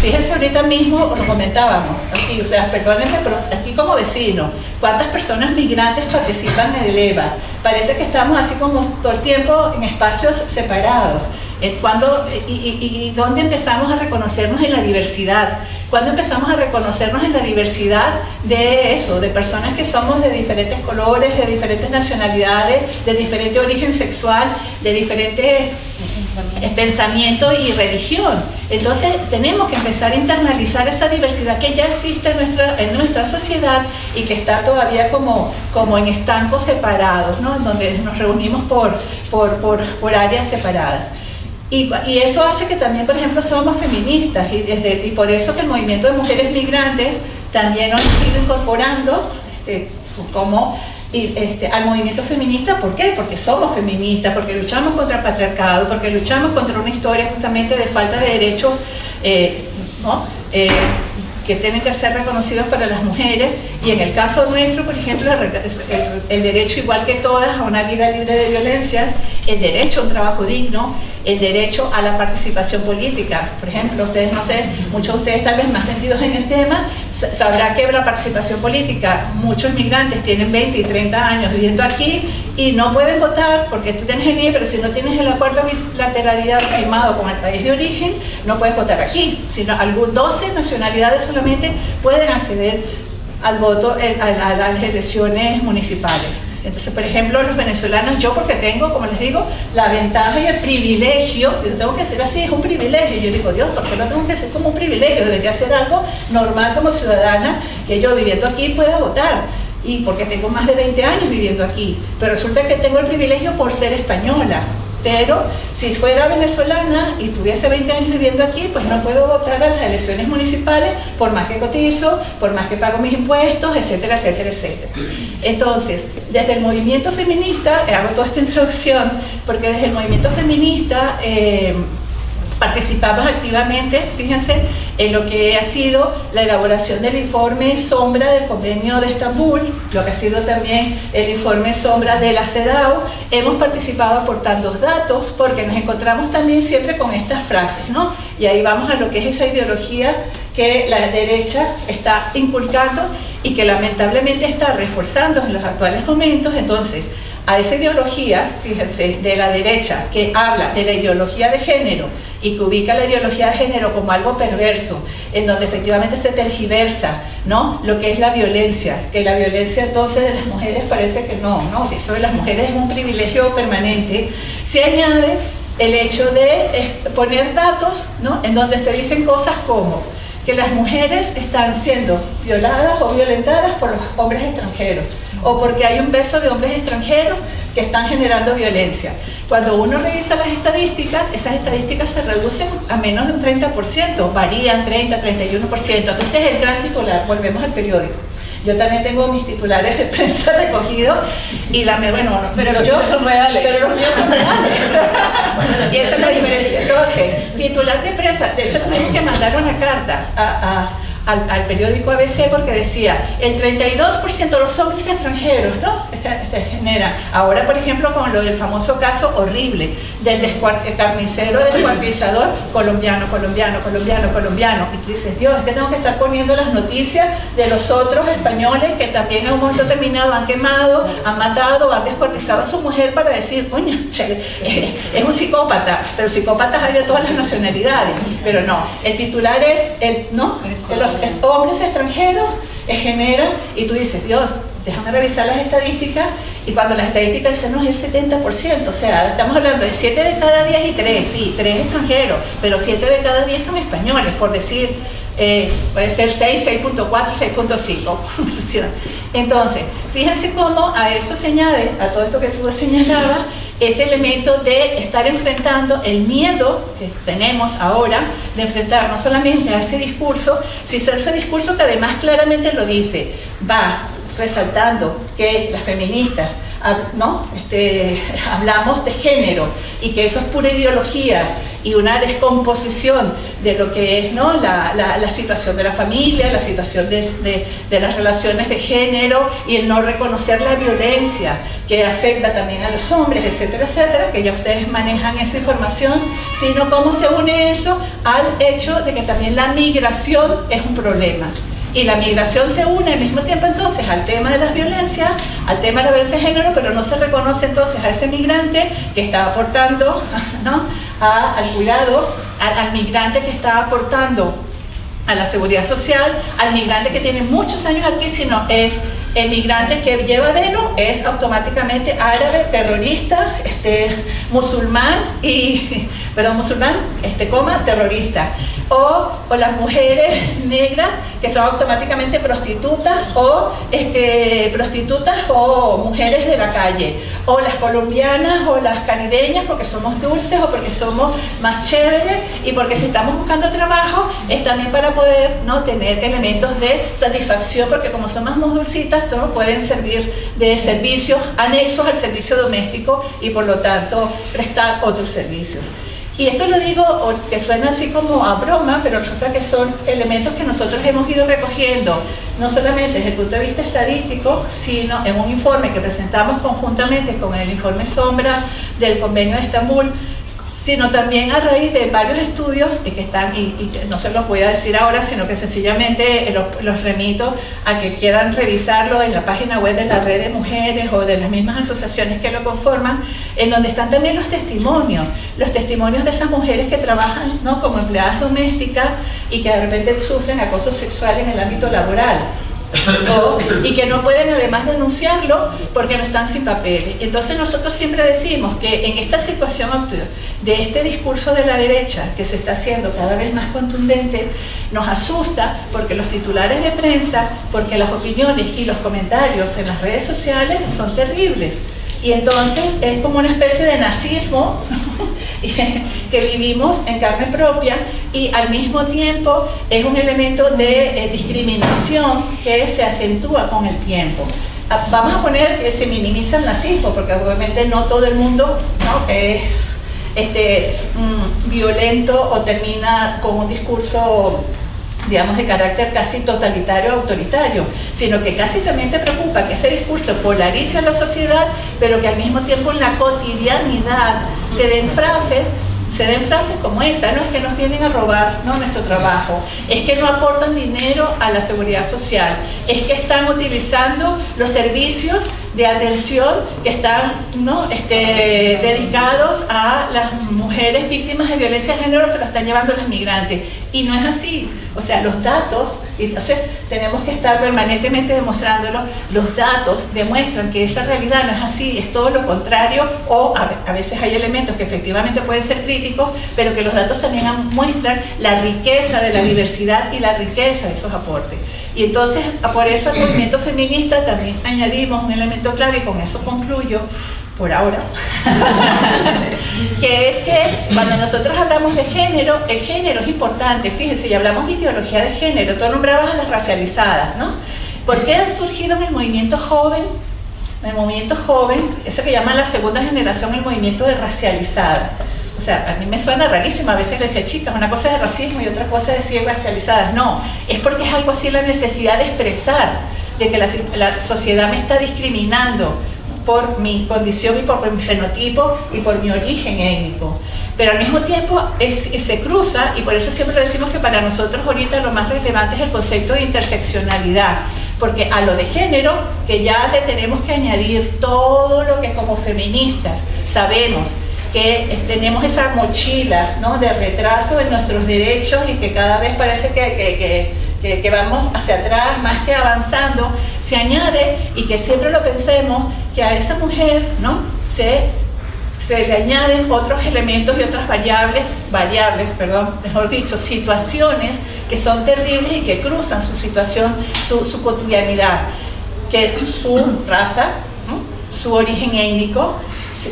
Fíjense ahorita mismo, lo comentábamos, aquí, o sea, perdónenme, pero aquí como vecino, ¿cuántas personas migrantes participan en el EVA? Parece que estamos así como todo el tiempo en espacios separados. Eh, y, y dónde empezamos a reconocernos en la diversidad? ¿Cuándo empezamos a reconocernos en la diversidad de eso, de personas que somos de diferentes colores, de diferentes nacionalidades, de diferente origen sexual, de diferentes pensamiento y religión. Entonces tenemos que empezar a internalizar esa diversidad que ya existe en nuestra, en nuestra sociedad y que está todavía como, como en estancos separados, ¿no? en donde nos reunimos por, por, por, por áreas separadas. Y, y, eso hace que también, por ejemplo, somos feministas y, desde, y por eso que el movimiento de mujeres migrantes también nos ha ido incorporando este, como este, al movimiento feminista, ¿por qué? Porque somos feministas, porque luchamos contra el patriarcado, porque luchamos contra una historia justamente de falta de derechos eh, ¿no? eh, que tienen que ser reconocidos para las mujeres y en el caso nuestro, por ejemplo, el, el, derecho igual que todas a una vida libre de violencias, el derecho a un trabajo digno, el derecho a la participación política. Por ejemplo, ustedes no sé, muchos de ustedes tal vez más metidos en el tema, sabrán que la participación política, muchos migrantes tienen 20 y 30 años viviendo aquí y no pueden votar porque tú tienes el IE, pero si no tienes el acuerdo bilateralidad firmado con el país de origen, no puedes votar aquí, sino algún 12 nacionalidades pueden acceder al voto a, a, a las elecciones municipales. Entonces, por ejemplo, los venezolanos, yo porque tengo, como les digo, la ventaja y el privilegio, yo tengo que ser así, es un privilegio. Yo digo, Dios, ¿por qué no tengo que ser como un privilegio? Debería ser algo normal como ciudadana, que yo viviendo aquí pueda votar. Y porque tengo más de 20 años viviendo aquí. Pero resulta que tengo el privilegio por ser española. Pero si fuera venezolana y tuviese 20 años viviendo aquí, pues no puedo votar a las elecciones municipales por más que cotizo, por más que pago mis impuestos, etcétera, etcétera, etcétera. Entonces, desde el movimiento feminista, hago toda esta introducción, porque desde el movimiento feminista eh, participamos activamente, fíjense, en lo que ha sido la elaboración del informe sombra del convenio de Estambul, lo que ha sido también el informe sombra de la CEDAW. Hemos participado aportando datos porque nos encontramos también siempre con estas frases, ¿no? Y ahí vamos a lo que es esa ideología que la derecha está inculcando y que lamentablemente está reforzando en los actuales momentos. Entonces, a esa ideología, fíjense, de la derecha, que habla de la ideología de género y que ubica la ideología de género como algo perverso, en donde efectivamente se tergiversa, ¿no? Lo que es la violencia, que la violencia entonces de las mujeres parece que no, ¿no? Que eso de las mujeres es un privilegio permanente. Se añade el hecho de poner datos, ¿no? En donde se dicen cosas como que las mujeres están siendo violadas o violentadas por los hombres extranjeros o porque hay un beso de hombres extranjeros que están generando violencia. Cuando uno revisa las estadísticas, esas estadísticas se reducen a menos de un 30%, varían 30, 31%. Entonces el gran titular, volvemos al periódico. Yo también tengo mis titulares de prensa recogidos y la me bueno, pero los míos son reales. Pero los míos son reales. y esa es la diferencia. Entonces, titular de prensa, de hecho tuvimos que mandar una carta a al, al, periódico ABC porque decía el 32% de los hombres extranjeros, ¿no? Este, este genera. Ahora, por ejemplo, con lo del famoso caso horrible del carnicero descuartizador colombiano, colombiano, colombiano, colombiano. Y tú dices, Dios, es que tengo que estar poniendo las noticias de los otros españoles que también en un momento determinado han quemado, han matado, han descuartizado a su mujer para decir, coño, es un psicópata, pero psicópatas hay de todas las nacionalidades. Pero no, el titular es, el, ¿no? los hombres extranjeros generan, y tú dices, Dios, déjame revisar las estadísticas, y cuando las estadísticas dicen, no, es el 70%, o sea, estamos hablando de 7 de cada 10 y 3, sí, 3 extranjeros, pero 7 de cada 10 son españoles, por decir, eh, puede ser 6, 6.4, 6.5. Entonces, fíjense cómo a eso se añade, a todo esto que tú señalabas, este elemento de estar enfrentando el miedo que tenemos ahora de enfrentar no solamente a ese discurso, sino ese discurso que además claramente lo dice, va resaltando que las feministas ¿no? este, hablamos de género y que eso es pura ideología y una descomposición de lo que es ¿no? la, la, situación de la familia, la situación de, de, de, las relaciones de género y el no reconocer la violencia que afecta también a los hombres, etcétera, etcétera, que ya ustedes manejan esa información, sino cómo se une eso al hecho de que también la migración es un problema y la migración se une al mismo tiempo entonces al tema de las violencias, al tema de la violencia de género, pero no se reconoce entonces a ese migrante que está aportando ¿no? al cuidado, al, migrante que está aportando a la seguridad social, al migrante que tiene muchos años aquí, sino es el migrante que lleva velo es automáticamente árabe, terrorista, este, musulmán y, perdón, musulmán, este, coma, terrorista o, o, las mujeres negras que son automáticamente prostitutas o este, prostitutas o mujeres de la calle, o las colombianas o las caribeñas porque somos dulces o porque somos más chéveres y porque si estamos buscando trabajo es también para poder ¿no? tener elementos de satisfacción porque como somos más dulcitas pueden servir de servicios anexos al servicio doméstico y por lo tanto prestar otros servicios. Y esto lo digo que suena así como a broma, pero resulta que son elementos que nosotros hemos ido recogiendo, no solamente desde el punto de vista estadístico, sino en un informe que presentamos conjuntamente con el informe Sombra del Convenio de Estambul, sino también a raíz de varios estudios que están, y, no se los voy a decir ahora, sino que sencillamente eh, los, remito a que quieran revisarlo en la página web de la red de mujeres o de las mismas asociaciones que lo conforman, en donde están también los testimonios, los testimonios de esas mujeres que trabajan ¿no? como empleadas domésticas y que de repente sufren acoso sexual en el ámbito laboral y que no pueden además denunciarlo porque no están sin papeles. Entonces nosotros siempre decimos que en esta situación de este discurso de la derecha que se está haciendo cada vez más contundente, nos asusta porque los titulares de prensa, porque las opiniones y los comentarios en las redes sociales son terribles. Y entonces es como una especie de nazismo que vivimos en carne propia y al mismo tiempo es un elemento de eh, discriminación que se acentúa con el tiempo. Ah, vamos a poner que se minimiza el nazismo, porque obviamente no todo el mundo es este, mm, violento o termina con un discurso digamos, de carácter casi totalitario autoritario, sino que casi también te preocupa que ese discurso polarice a la sociedad, pero que al mismo tiempo en la cotidianidad se den frases se den frases como esa, no es que nos vienen a robar ¿no? nuestro trabajo, es que no aportan dinero a la seguridad social, es que están utilizando los servicios de atención que están ¿no? este, dedicados a las mujeres víctimas de violencia de género, se lo están llevando los migrantes. Y no es así. O sea, los datos, entonces tenemos que estar permanentemente demostrándolo, los datos demuestran que esa realidad no es así, es todo lo contrario, o a, veces hay elementos que efectivamente pueden ser críticos, pero que los datos también muestran la riqueza de la diversidad y la riqueza de esos aportes. Y entonces, por eso al movimiento feminista también añadimos un elemento clave, y con eso concluyo, por ahora, que es que cuando nosotros hablamos de género, el género es importante, fíjense, y hablamos de ideología de género, tú nombrabas a las racializadas, ¿no? ¿Por qué han surgido en el movimiento joven, en el movimiento joven, eso que llaman la segunda generación, el movimiento de racializadas? O sea, a mí me suena rarísimo, a veces le decía, chicas, una cosa es racismo y otra cosa es decir racializadas. No, es porque es algo así la necesidad de expresar, de que la, la sociedad me está discriminando por mi condición y por mi fenotipo y por mi origen étnico. Pero al mismo tiempo es, se cruza, y por eso siempre decimos que para nosotros ahorita lo más relevante es el concepto de interseccionalidad, porque a lo de género, que ya le tenemos que añadir todo lo que como feministas sabemos que tenemos esa mochila ¿no? de retraso en nuestros derechos y que cada vez parece que, que, que, vamos hacia atrás más que avanzando, se añade y que siempre lo pensemos que a esa mujer ¿no? se, se le añaden otros elementos y otras variables, variables, perdón, mejor dicho, situaciones que son terribles y que cruzan su situación, su, su cotidianidad, que es su raza, su origen étnico,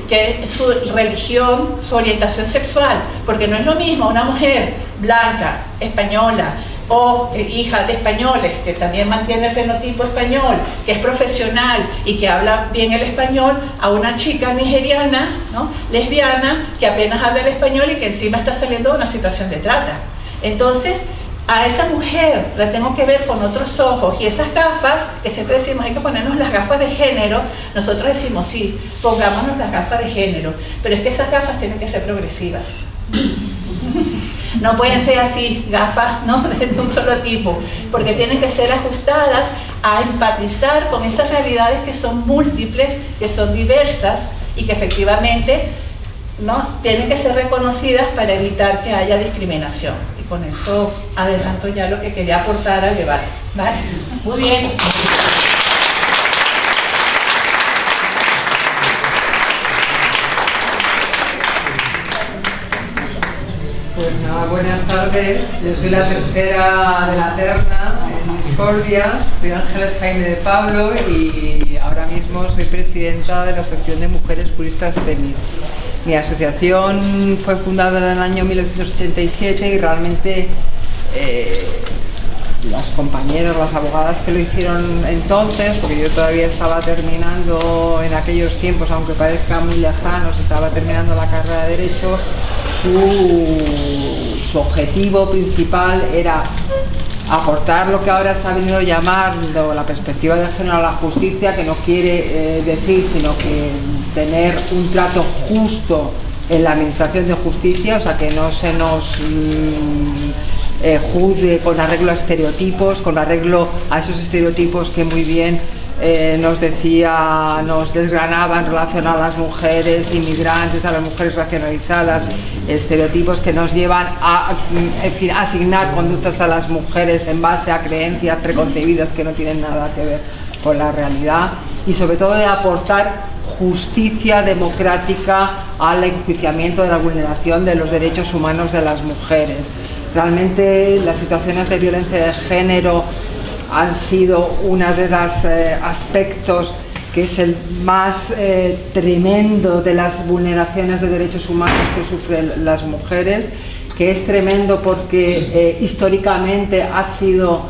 que su religión, su orientación sexual, porque no es lo mismo una mujer blanca, española, o eh, hija de españoles, que también mantiene el fenotipo español, que es profesional y que habla bien el español, a una chica nigeriana, ¿no? lesbiana, que apenas habla el español y que encima está saliendo de una situación de trata. Entonces, a esa mujer la tengo que ver con otros ojos y esas gafas, que siempre decimos hay que ponernos las gafas de género, nosotros decimos sí, pongámonos las gafas de género, pero es que esas gafas tienen que ser progresivas. No pueden ser así, gafas ¿no? de un solo tipo, porque tienen que ser ajustadas a empatizar con esas realidades que son múltiples, que son diversas y que efectivamente ¿no? tienen que ser reconocidas para evitar que haya discriminación con eso adelanto ya lo que quería aportar al debate. ¿vale? Muy bien. Buenas tardes. Yo soy la tercera de la terna en Discordia. Soy Ángeles Jaime de Pablo y ahora mismo soy presidenta de la Asociación de Mujeres Puristas FEMIS. Mi asociación fue fundada en el año 1987 y realmente eh, las compañeras, las abogadas que lo hicieron entonces, porque yo todavía estaba terminando en aquellos tiempos, aunque parezca muy lejanos, estaba terminando la carrera de Derecho, su, objetivo principal era aportar lo que ahora se ha venido llamando la perspectiva de género a la justicia, que no quiere eh, decir, sino que tener un trato justo en la administración de justicia, o sea, que no se nos mm, eh, juzgue con arreglo a estereotipos, con arreglo a esos estereotipos que muy bien eh, nos decía, nos desgranaba en relación a las mujeres inmigrantes, a las mujeres racionalizadas, estereotipos que nos llevan a mm, asignar conductas a las mujeres en base a creencias preconcebidas que no tienen nada que ver con la realidad y sobre todo de aportar justicia democrática al enjuiciamiento de la vulneración de los derechos humanos de las mujeres. Realmente las situaciones de violencia de género han sido uno de los eh, aspectos que es el más eh, tremendo de las vulneraciones de derechos humanos que sufren las mujeres, que es tremendo porque eh, históricamente ha sido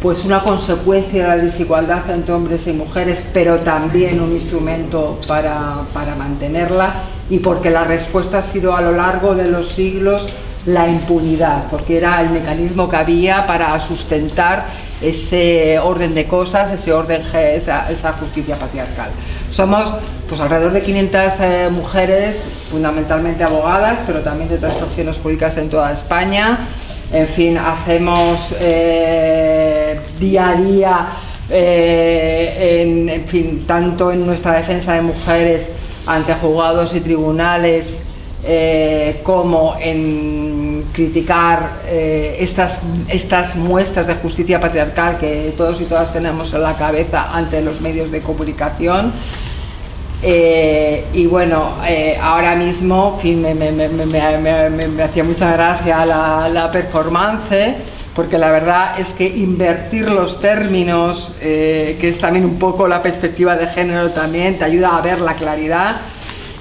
pues una consecuencia de la desigualdad entre hombres y mujeres, pero también un instrumento para, mantenerla y porque la respuesta ha sido a lo largo de los siglos la impunidad, porque era el mecanismo que había para sustentar ese orden de cosas, ese orden, esa, justicia patriarcal. Somos pues, alrededor de 500 eh, mujeres, fundamentalmente abogadas, pero también de otras profesiones públicas en toda España, en fin, hacemos eh, día a día eh, en, fin, tanto en nuestra defensa de mujeres ante juzgados y tribunales, como en criticar eh, estas, estas muestras de justicia patriarcal que todos y todas tenemos en la cabeza ante los medios de comunicación. Eh, y bueno, eh, ahora mismo fin, me- me- me- me hacía mucha gracia la, la performance, porque la verdad es que invertir los términos, eh, que es también un poco la perspectiva de género también, te ayuda a ver la claridad.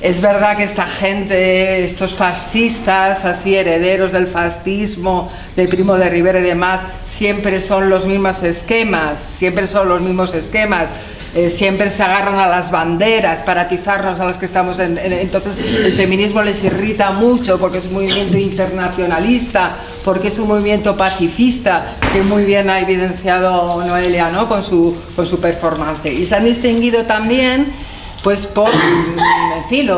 Es verdad que esta gente, estos fascistas, así herederos del fascismo, de Primo de Rivera y demás, siempre son los mismos esquemas, siempre son los mismos esquemas. eh, siempre se agarran a las banderas para atizarnos a las que estamos en, en- entonces el feminismo les irrita mucho porque es un movimiento internacionalista porque es un movimiento pacifista que muy bien ha evidenciado Noelia ¿no? con, su, con su performance y se han distinguido también pues por, en fin,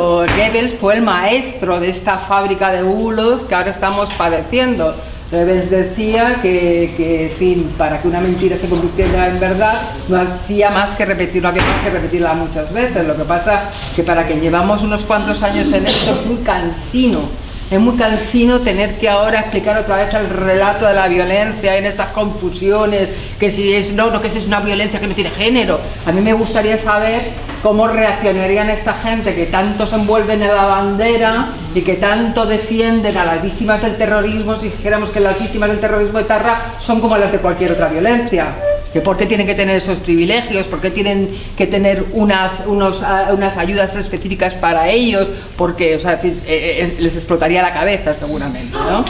fue el maestro de esta fábrica de bulos que ahora estamos padeciendo. Goebbels decía que, que, en fin, para que una mentira se convirtiera en verdad, no hacía más que repetir, no había más que repetirla muchas veces. Lo que pasa que para que llevamos unos cuantos años en esto es muy cansino. Es muy cansino tener que ahora explicar otra vez el relato de la violencia en estas confusiones, que si es no, no que si es una violencia que no tiene género. A mí me gustaría saber cómo reaccionarían esta gente que tanto se envuelven en la bandera y que tanto defienden a las víctimas del terrorismo si dijéramos que las víctimas del terrorismo de Tarra son como las de cualquier otra violencia. Que ¿Por qué tienen que tener esos privilegios? ¿Por qué tienen que tener unas, unos, ah, unas ayudas específicas para ellos? Porque o sea, fin, eh, eh, les explotaría la cabeza seguramente, ¿no?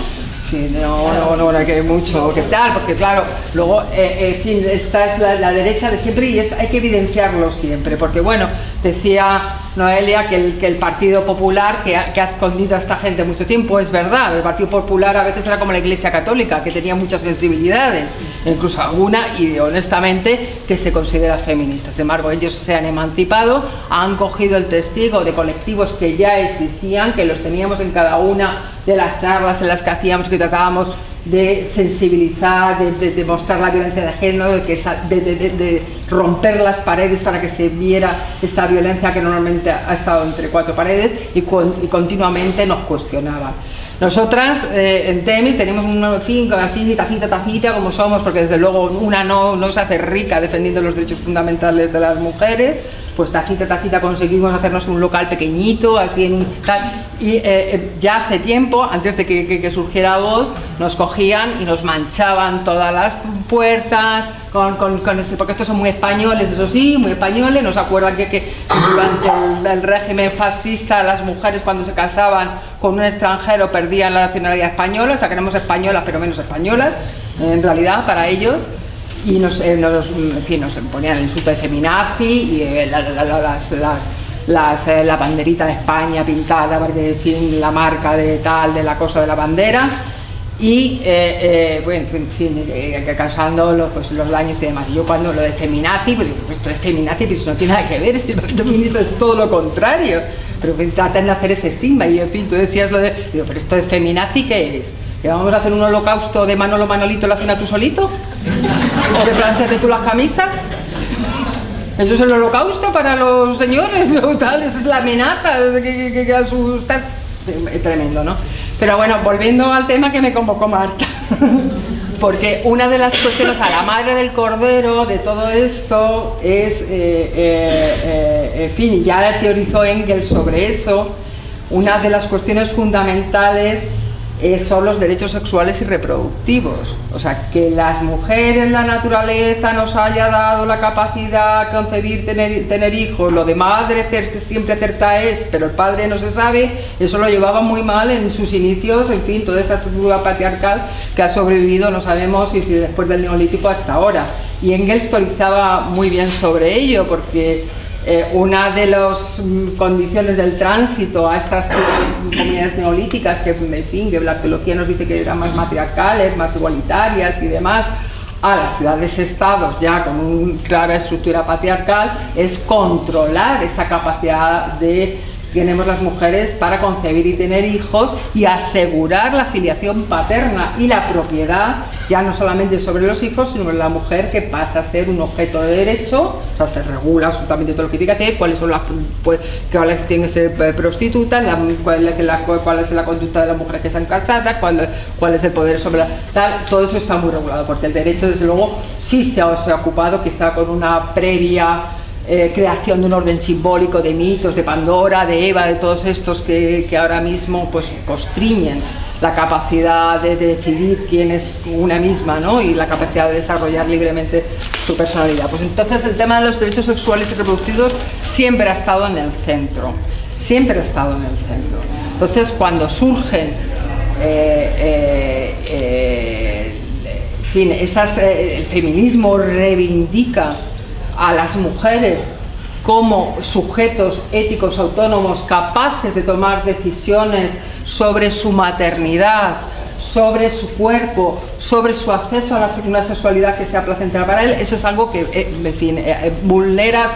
Sí, no, no, no, no hay que mucho, ¿qué tal? Porque claro, luego, eh, en fin, esta es la, la derecha de siempre y es, hay que evidenciarlo siempre, porque bueno, decía Noelia que el, que el Partido Popular, que ha, que ha escondido a esta gente mucho tiempo, es verdad, el Partido Popular a veces era como la Iglesia Católica, que tenía muchas sensibilidades, incluso alguna, y honestamente, que se considera feminista. Sin embargo, ellos se han emancipado, han cogido el testigo de colectivos que ya existían, que los teníamos en cada una de las charlas en las que hacíamos, que tratábamos de sensibilizar, de, de- mostrar la violencia de género, de, de- romper las paredes para que se viera esta violencia que normalmente ha estado entre cuatro paredes y continuamente nos cuestionaba. Nosotras eh, en Temis tenemos un fin así, tacita, tacita, como somos, porque desde luego una no, no se hace rica defendiendo los derechos fundamentales de las mujeres, pues tacita, tacita conseguimos hacernos un local pequeñito, así en tal, y eh, eh, ya hace tiempo, antes de que, que- surgiera voz, nos cogían y nos manchaban todas las puertas, con, con- porque estos son muy españoles, eso sí, muy españoles, nos acuerdan que, que durante el, régimen fascista las mujeres cuando se casaban con un extranjero perdían la nacionalidad española, o sea, que españolas pero menos españolas, en realidad, para ellos y nos, eh, nos, en fin, nos ponían el insulto de feminazi y eh, la- la- la- las, las, las, eh, la banderita de España pintada, porque, en fin, la marca de tal, de la cosa de la bandera y eh, bueno, en fin, eh, causando los, pues, los daños y demás. Y yo cuando lo de feminazi, pues digo, pues esto es feminazi, pues no tiene nada que ver, si el feminista es todo lo contrario. Pero tratan de hacer ese estigma y en fin, tú decías lo de, digo, pero esto es feminazi, ¿qué es? ¿Que vamos a hacer un holocausto de Manolo Manolito la cena tú solito? ¿O de tú las camisas? Eso es el holocausto para los señores, o tal, esa es la amenaza que, que, que asustar. Tremendo, ¿no? Pero bueno, volviendo al tema que me convocó Marta. Porque una de las cuestiones a la madre del cordero de todo esto es, eh, eh, eh, en fin, ya teorizó Engels sobre eso, una de las cuestiones fundamentales eh, son los derechos sexuales y reproductivos. O sea, que las mujeres, la naturaleza nos haya dado la capacidad de concebir, tener, hijos, lo de madre siempre certa es, pero el padre no se sabe, eso lo llevaba muy mal en sus inicios, en fin, toda esta estructura patriarcal que ha sobrevivido, no sabemos si, si después del neolítico hasta ahora. Y Engels teorizaba muy bien sobre ello, porque eh, una de las mm, condiciones del tránsito a estas comunidades neolíticas, que en fin, que la arqueología nos dice que eran más matriarcales, más igualitarias y demás, a las ciudades-estados ya con una clara estructura patriarcal, es controlar esa capacidad de tenemos las mujeres para concebir y tener hijos y asegurar la filiación paterna y la propiedad, ya no solamente sobre los hijos, sino sobre la mujer que pasa a ser un objeto de derecho, o sea, se regula absolutamente todo lo que tiene que cuáles son las, pues, cuáles tienen que ser eh, prostitutas, la- cuál, es la, cuál es la conducta de las mujeres que están casadas, cuál, cuál es el poder sobre la, tal, todo eso está muy regulado, porque el derecho, desde luego, sí se ha ocupado quizá con una previa eh, creación de un orden simbólico de mitos, de Pandora, de Eva, de todos estos que, que ahora mismo pues constriñen la capacidad de, de decidir quién es una misma ¿no? y la capacidad de desarrollar libremente su personalidad. Pues entonces el tema de los derechos sexuales y reproductivos siempre ha estado en el centro, siempre ha estado en el centro. Entonces cuando surgen eh, eh, eh, en fin, esas, eh, el feminismo reivindica a las mujeres como sujetos éticos autónomos capaces de tomar decisiones sobre su maternidad, sobre su cuerpo, sobre su acceso a la, una sexualidad que sea placentera para él, eso es algo que, eh, en fin, eh, eh, vulnera,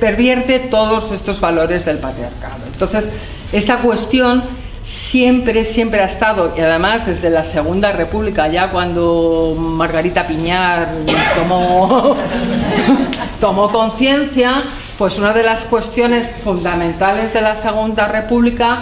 pervierte todos estos valores del patriarcado. Entonces, esta cuestión siempre, siempre ha estado, y además desde la Segunda República, ya cuando Margarita Piñar tomó, tomó conciencia, pues una de las cuestiones fundamentales de la Segunda República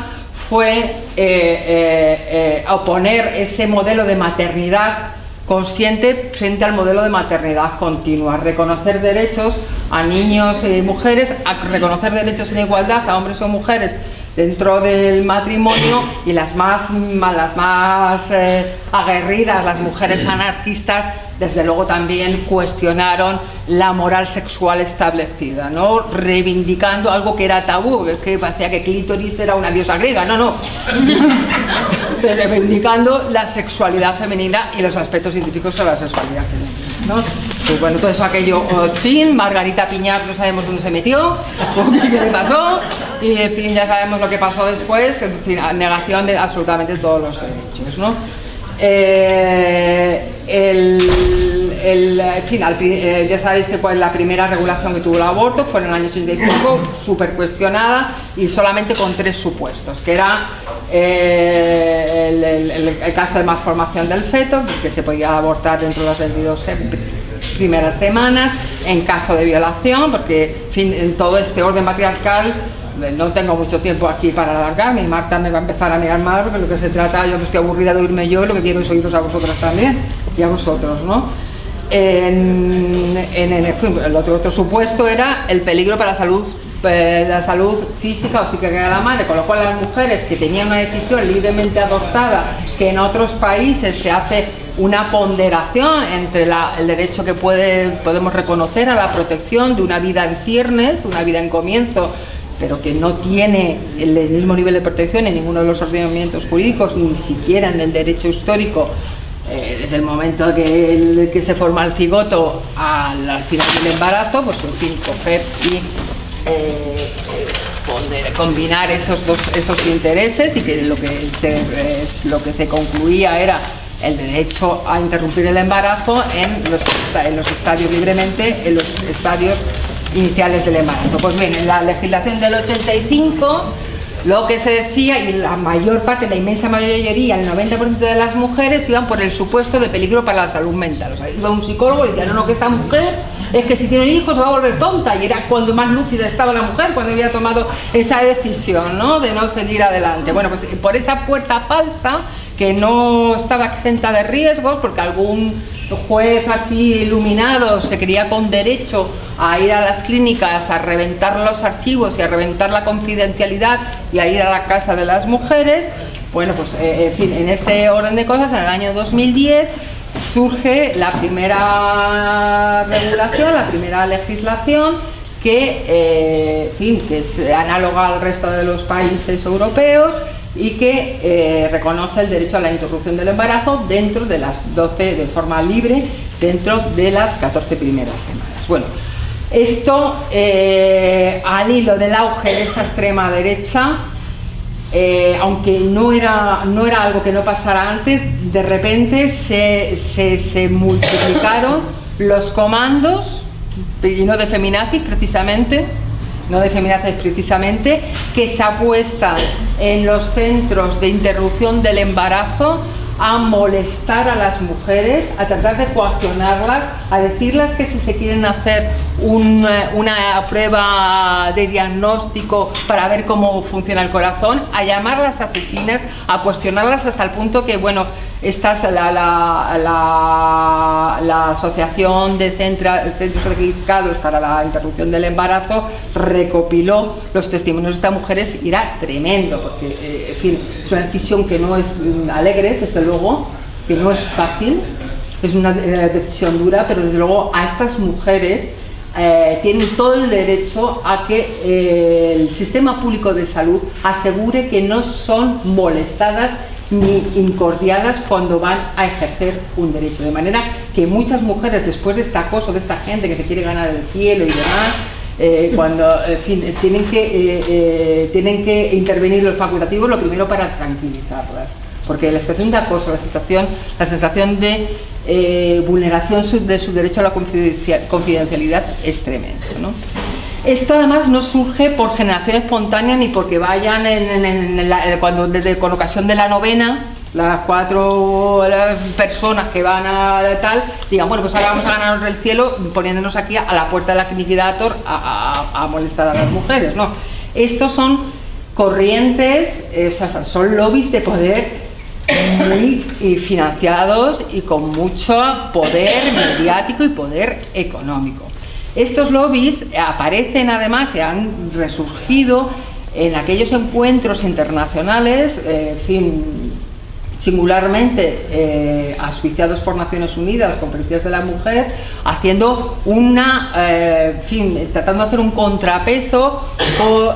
fue eh, eh, eh, oponer ese modelo de maternidad consciente frente al modelo de maternidad continua, reconocer derechos a niños y mujeres, reconocer derechos en igualdad a hombres o mujeres dentro del matrimonio y las más, las más eh, aguerridas, las mujeres anarquistas, desde luego también cuestionaron la moral sexual establecida, ¿no? reivindicando algo que era tabú, es que parecía que clítoris era una diosa griega, no, no, reivindicando la sexualidad femenina y los aspectos científicos de la sexualidad femenina. Pues bueno, todo eso aquello, en fin, Margarita Piñar no sabemos dónde se metió, o qué le pasó, y en fin, ya sabemos lo que pasó después, en fin, negación de absolutamente todos los derechos, ¿no? Eh, el, el, en fin, al pri- eh, ya sabéis que cuál- la primera regulación que tuvo el aborto fue en el año 85, súper cuestionada y solamente con tres supuestos, que era eh, el, caso de malformación del feto, que se podía abortar dentro de las 22 se- primeras semanas, en caso de violación, porque en fin, todo este orden patriarcal eh, no tengo mucho tiempo aquí para alargarme y Marta me va a empezar a mirar mal porque lo que se trata, yo estoy aburrida de oírme yo, lo que quiero es oíros a vosotras también y a vosotros, ¿no? El otro, supuesto era el peligro para la salud, eh, la salud física o psíquica de la madre, con lo cual las mujeres que tenían una decisión libremente adoptada, que en otros países se hace una ponderación entre el derecho que podemos reconocer a la protección de una vida en ciernes, una vida en comienzo, pero que no tiene el mismo nivel de protección en ninguno de los ordenamientos jurídicos, ni siquiera en el derecho histórico, eh, desde el momento que, que se forma el cigoto al, al final del embarazo, pues en fin, coger y eh, poner- combinar esos dos esos intereses y que lo que se, lo que se concluía era el derecho a interrumpir el embarazo en los, en los estadios libremente, en los estadios iniciales del embarazo. Pues bien, en la legislación del 85 lo que se decía, y la mayor parte, la inmensa mayoría, el 90% de las mujeres iban por el supuesto de peligro para la salud mental. O sea, iba un psicólogo y decía, no, no, que esta mujer es que si tiene hijos va a volver tonta. Y era cuando más lúcida estaba la mujer, cuando había tomado esa decisión, ¿no? De no seguir adelante. Bueno, pues por esa puerta falsa, que no estaba exenta de riesgos, porque algún juez así iluminado se creía con derecho a ir a las clínicas, a reventar los archivos y a reventar la confidencialidad y a ir a la casa de las mujeres. Bueno, pues eh, en fin, en este orden de cosas, en el año 2010 surge la primera regulación, la primera legislación que, eh, fin, que es análoga al resto de los países europeos y que eh, reconoce el derecho a la interrupción del embarazo dentro de las 12, de forma libre, dentro de las 14 primeras semanas. Bueno, esto eh, al hilo del auge de esta extrema derecha, eh, aunque no era, no era algo que no pasara antes, de repente se, se- se multiplicaron los comandos, y no de feminazis precisamente, no de feminazis precisamente, que se apuestan en los centros de interrupción del embarazo a molestar a las mujeres, a tratar de coaccionarlas, a decirles que si se quieren hacer eh, una prueba de diagnóstico para ver cómo funciona el corazón, a llamarlas asesinas, a cuestionarlas hasta el punto que, bueno, esta es la, Asociación de Centra- Centros Certificados para la Interrupción del Embarazo recopiló los testimonios de estas mujeres y era tremendo, porque eh, fin, es una decisión que no es mm, alegre, desde luego, que no es fácil, es una eh, decisión dura, pero desde luego a estas mujeres eh, tienen todo el derecho a que eh, el sistema público de salud asegure que no son molestadas ni incordiadas cuando van a ejercer un derecho. De manera que muchas mujeres, después de este acoso de esta gente que se quiere ganar el cielo y demás, eh, cuando eh, tienen, que, eh, tienen que intervenir los facultativos, lo primero para tranquilizarlas. Porque la situación de acoso, la situación, la sensación de vulneración de su derecho a la confidencia- confidencialidad es tremendo. ¿no? Esto además no surge por generación espontánea ni porque vayan en, cuando desde con ocasión de la novena las cuatro personas que van a tal digan bueno pues ahora vamos a ganarnos el cielo poniéndonos aquí a la puerta de la Quiniquidator a, molestar a las mujeres no estos son corrientes eh, son lobbies de poder muy y financiados y con mucho poder mediático y poder económico. Estos lobbies aparecen además, se han resurgido en aquellos encuentros internacionales, eh, fin, singularmente eh, por Naciones Unidas, conferencias de la mujer, haciendo una, eh, fin, tratando de hacer un contrapeso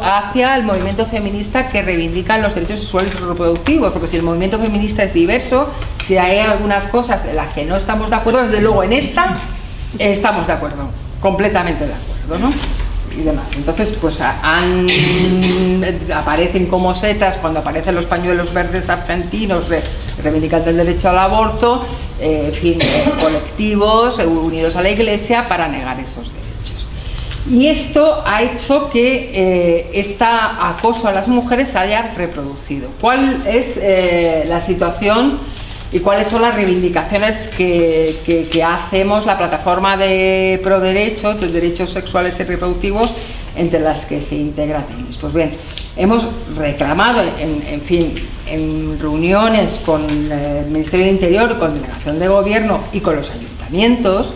hacia el movimiento feminista que reivindica los derechos sexuales y reproductivos, porque si el movimiento feminista es diverso, si hay algunas cosas en las que no estamos de acuerdo, desde luego en esta estamos de acuerdo, completamente de acuerdo, ¿no? y demás. Entonces, pues aparecen como setas cuando aparecen los pañuelos verdes argentinos re- reivindicando el derecho al aborto, eh, en fin, eh, colectivos eh, unidos a la Iglesia para negar esos derechos. Y esto ha hecho que eh, este acoso a las mujeres se haya reproducido. ¿Cuál es eh, la situación y cuáles son las reivindicaciones que, hacemos la plataforma de pro derechos, de derechos sexuales y reproductivos, entre las que se integra Temis? Pues bien, hemos reclamado, en, en fin, en reuniones con eh, el Ministerio del Interior, con delegación de gobierno y con los ayuntamientos,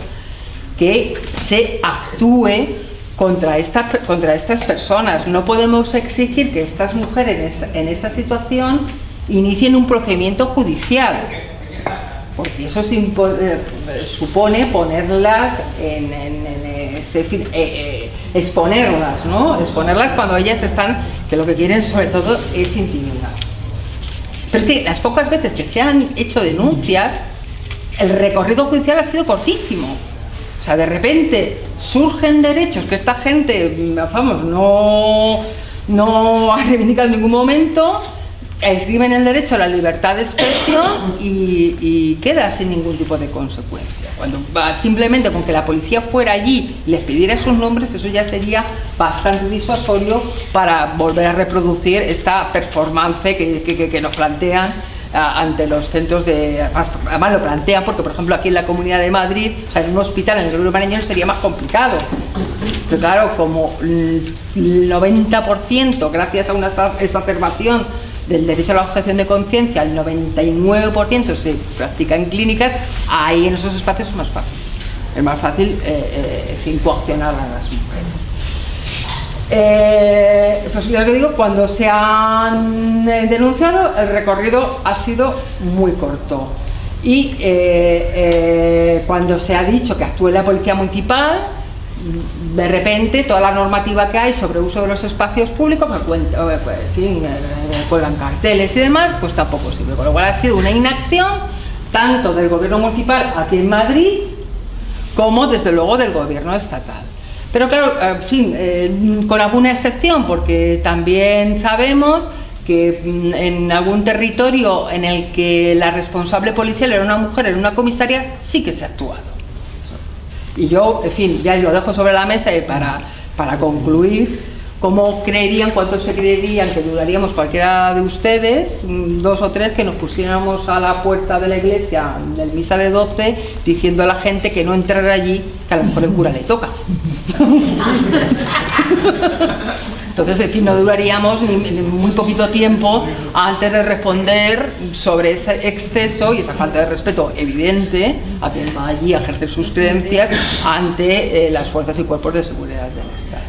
que se actúe contra, esta- contra estas personas. No podemos exigir que estas mujeres en esta situación inicien un procedimiento judicial, porque eso eh, supone ponerlas en, eh, eh, exponerlas, ¿no? Exponerlas cuando ellas están, que lo que quieren sobre todo es intimidar. Pero es que las pocas veces que se han hecho denuncias, el recorrido judicial ha sido cortísimo. O sea, de repente surgen derechos que esta gente, vamos, no, no ha reivindicado en ningún momento, escriben el derecho a la libertad de expresión y, queda sin ningún tipo de consecuencia. Cuando simplemente con que la policía fuera allí y les pidiera sus nombres, eso ya sería bastante disuasorio para volver a reproducir esta performance que, que- que- nos plantean a- ante los centros de... Además, lo plantean porque, por ejemplo, aquí en la Comunidad de Madrid, o sea, en un hospital en el Gregorio Marañón sería más complicado. Pero claro, como el 90%, gracias a una exa- exacerbación del derecho a la objeción de conciencia, el 99% se practica en clínicas, ahí en esos espacios es más fácil. Es más fácil, eh, eh, coaccionar a las mujeres. Eh, pues ya os digo, cuando se han eh, denunciado, el recorrido ha sido muy corto. Y cuando se ha dicho que actúe la policía municipal, de repente toda la normativa que hay sobre uso de los espacios públicos, pues, eh, en fin, eh, cuelgan carteles y demás, pues tampoco sirve. Con lo cual ha sido una inacción tanto del gobierno municipal aquí en Madrid como desde luego del gobierno estatal. Pero claro, en fin, eh, con alguna excepción, porque también sabemos que mm, en algún territorio en el que la responsable policial era una mujer, en una comisaria, sí que se ha actuado. Y yo, en fin, ya lo dejo sobre la mesa y para, para concluir, cómo creerían, cuánto se creerían que duraríamos cualquiera de ustedes, mm, dos o tres, que nos pusiéramos a la puerta de la iglesia del misa de 12 diciendo a la gente que no entrara allí, que a lo mejor el cura le toca. Entonces, en fin, no duraríamos ni, muy poquito tiempo antes de responder sobre ese exceso y esa falta de respeto evidente a quien va allí a ejercer sus creencias ante eh, las fuerzas y cuerpos de seguridad del Estado.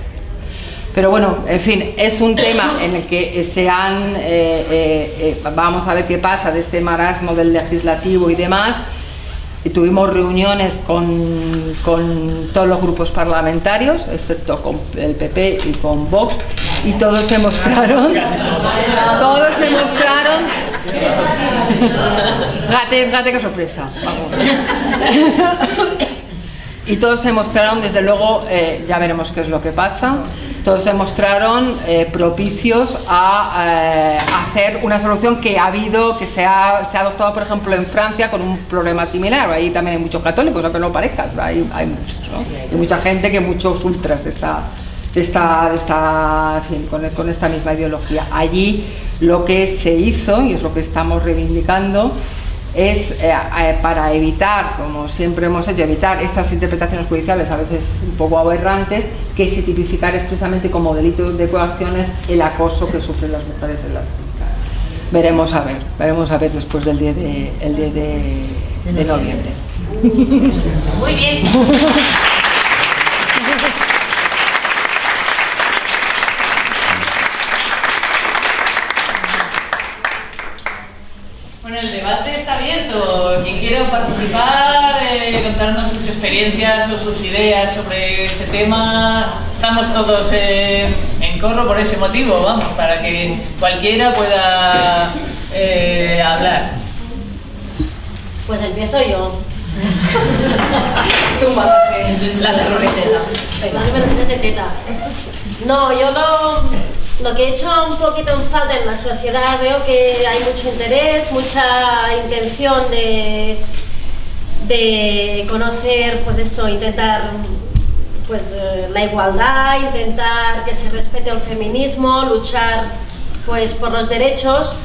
Pero bueno, en fin, es un tema en el que se han, eh, eh, vamos a ver qué pasa de este marasmo del legislativo y demás. Y tuvimos reuniones con, con todos los grupos parlamentarios, excepto con el PP y con Vox, y todos se mostraron, todos se mostraron, gate, gate, qué sorpresa, y todos se mostraron, desde luego, eh, ya veremos qué es lo que pasa, todos se mostraron eh, propicios a eh, hacer una solución que ha habido, que se ha, se ha, adoptado, por ejemplo, en Francia con un problema similar. Ahí también hay muchos católicos, aunque no parezca, hay, hay muchos, ¿no? Hay mucha gente que muchos ultras de esta, de esta, de esta en fin, con, con esta misma ideología. Allí lo que se hizo, y es lo que estamos reivindicando, es eh, eh, para evitar, como siempre hemos hecho, evitar estas interpretaciones judiciales a veces un poco aberrantes, que se tipificar expresamente como delito de coacciones el acoso que sufren las mujeres en las clínicas. Veremos a ver, veremos a ver después del día de, el día de, de noviembre. Muy bien. Bueno, el debate está abierto. Quien quiera participar, eh, contarnos sus experiencias o sus ideas sobre este tema, estamos todos eh, en corro por ese motivo, vamos, para que cualquiera pueda eh, hablar. Pues empiezo yo. La terroriseta. La terroriseta. No, yo lo, lo que he hecho un poquito en falta en la sociedad, veo que hay mucho interés, mucha intención de, de conocer, pues esto, intentar pues eh, la igualdad, intentar que se respete el feminismo, luchar pues por los derechos,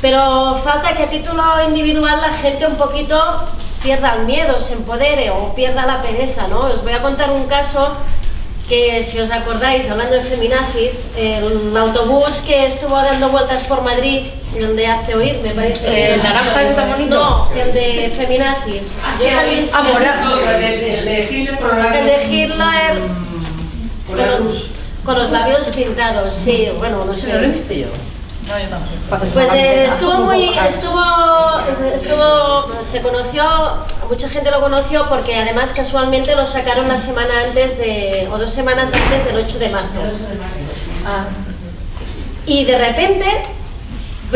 pero falta que a título individual la gente un poquito pierda el miedo, se empodere o pierda la pereza, ¿no? Os voy a contar un caso que si os acordáis, hablando de feminazis, el autobús que estuvo dando vueltas por Madrid, el de Hazte Oír, me parece. ¿El naranja tan bonito? No, el de feminazis. Yo también Ah, soy- morado, el de, Hitler el de Hitler con los labios pintados, sí, bueno, no sé. yo. No, yo tampoco. Pues eh, estuvo muy, estuvo, estuvo, se conoció, mucha gente lo conoció porque además casualmente lo sacaron la semana antes de, o dos semanas antes del 8 de marzo. Ah. Y de repente,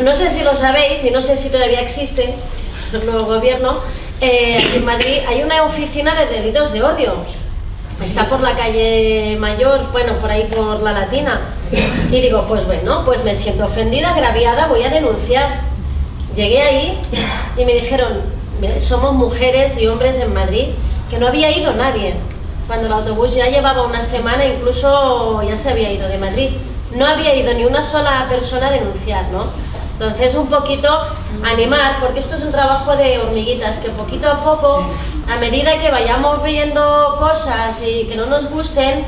no sé si lo sabéis y no sé si todavía existe, el nuevo gobierno, eh, en Madrid hay una oficina de delitos de odio. Está por la calle Mayor, bueno, por ahí por la Latina. Y digo, pues bueno, pues me siento ofendida, agraviada, voy a denunciar. Llegué ahí y me dijeron, "Mira, somos mujeres y hombres en Madrid, que no había ido nadie. Cuando el autobús ya llevaba una semana, incluso ya se había ido de Madrid. No había ido ni una sola persona a denunciar, ¿no? Entonces, un poquito animar, porque esto es un trabajo de hormiguitas, que poquito a poco, a medida que vayamos viendo cosas y que no nos gusten,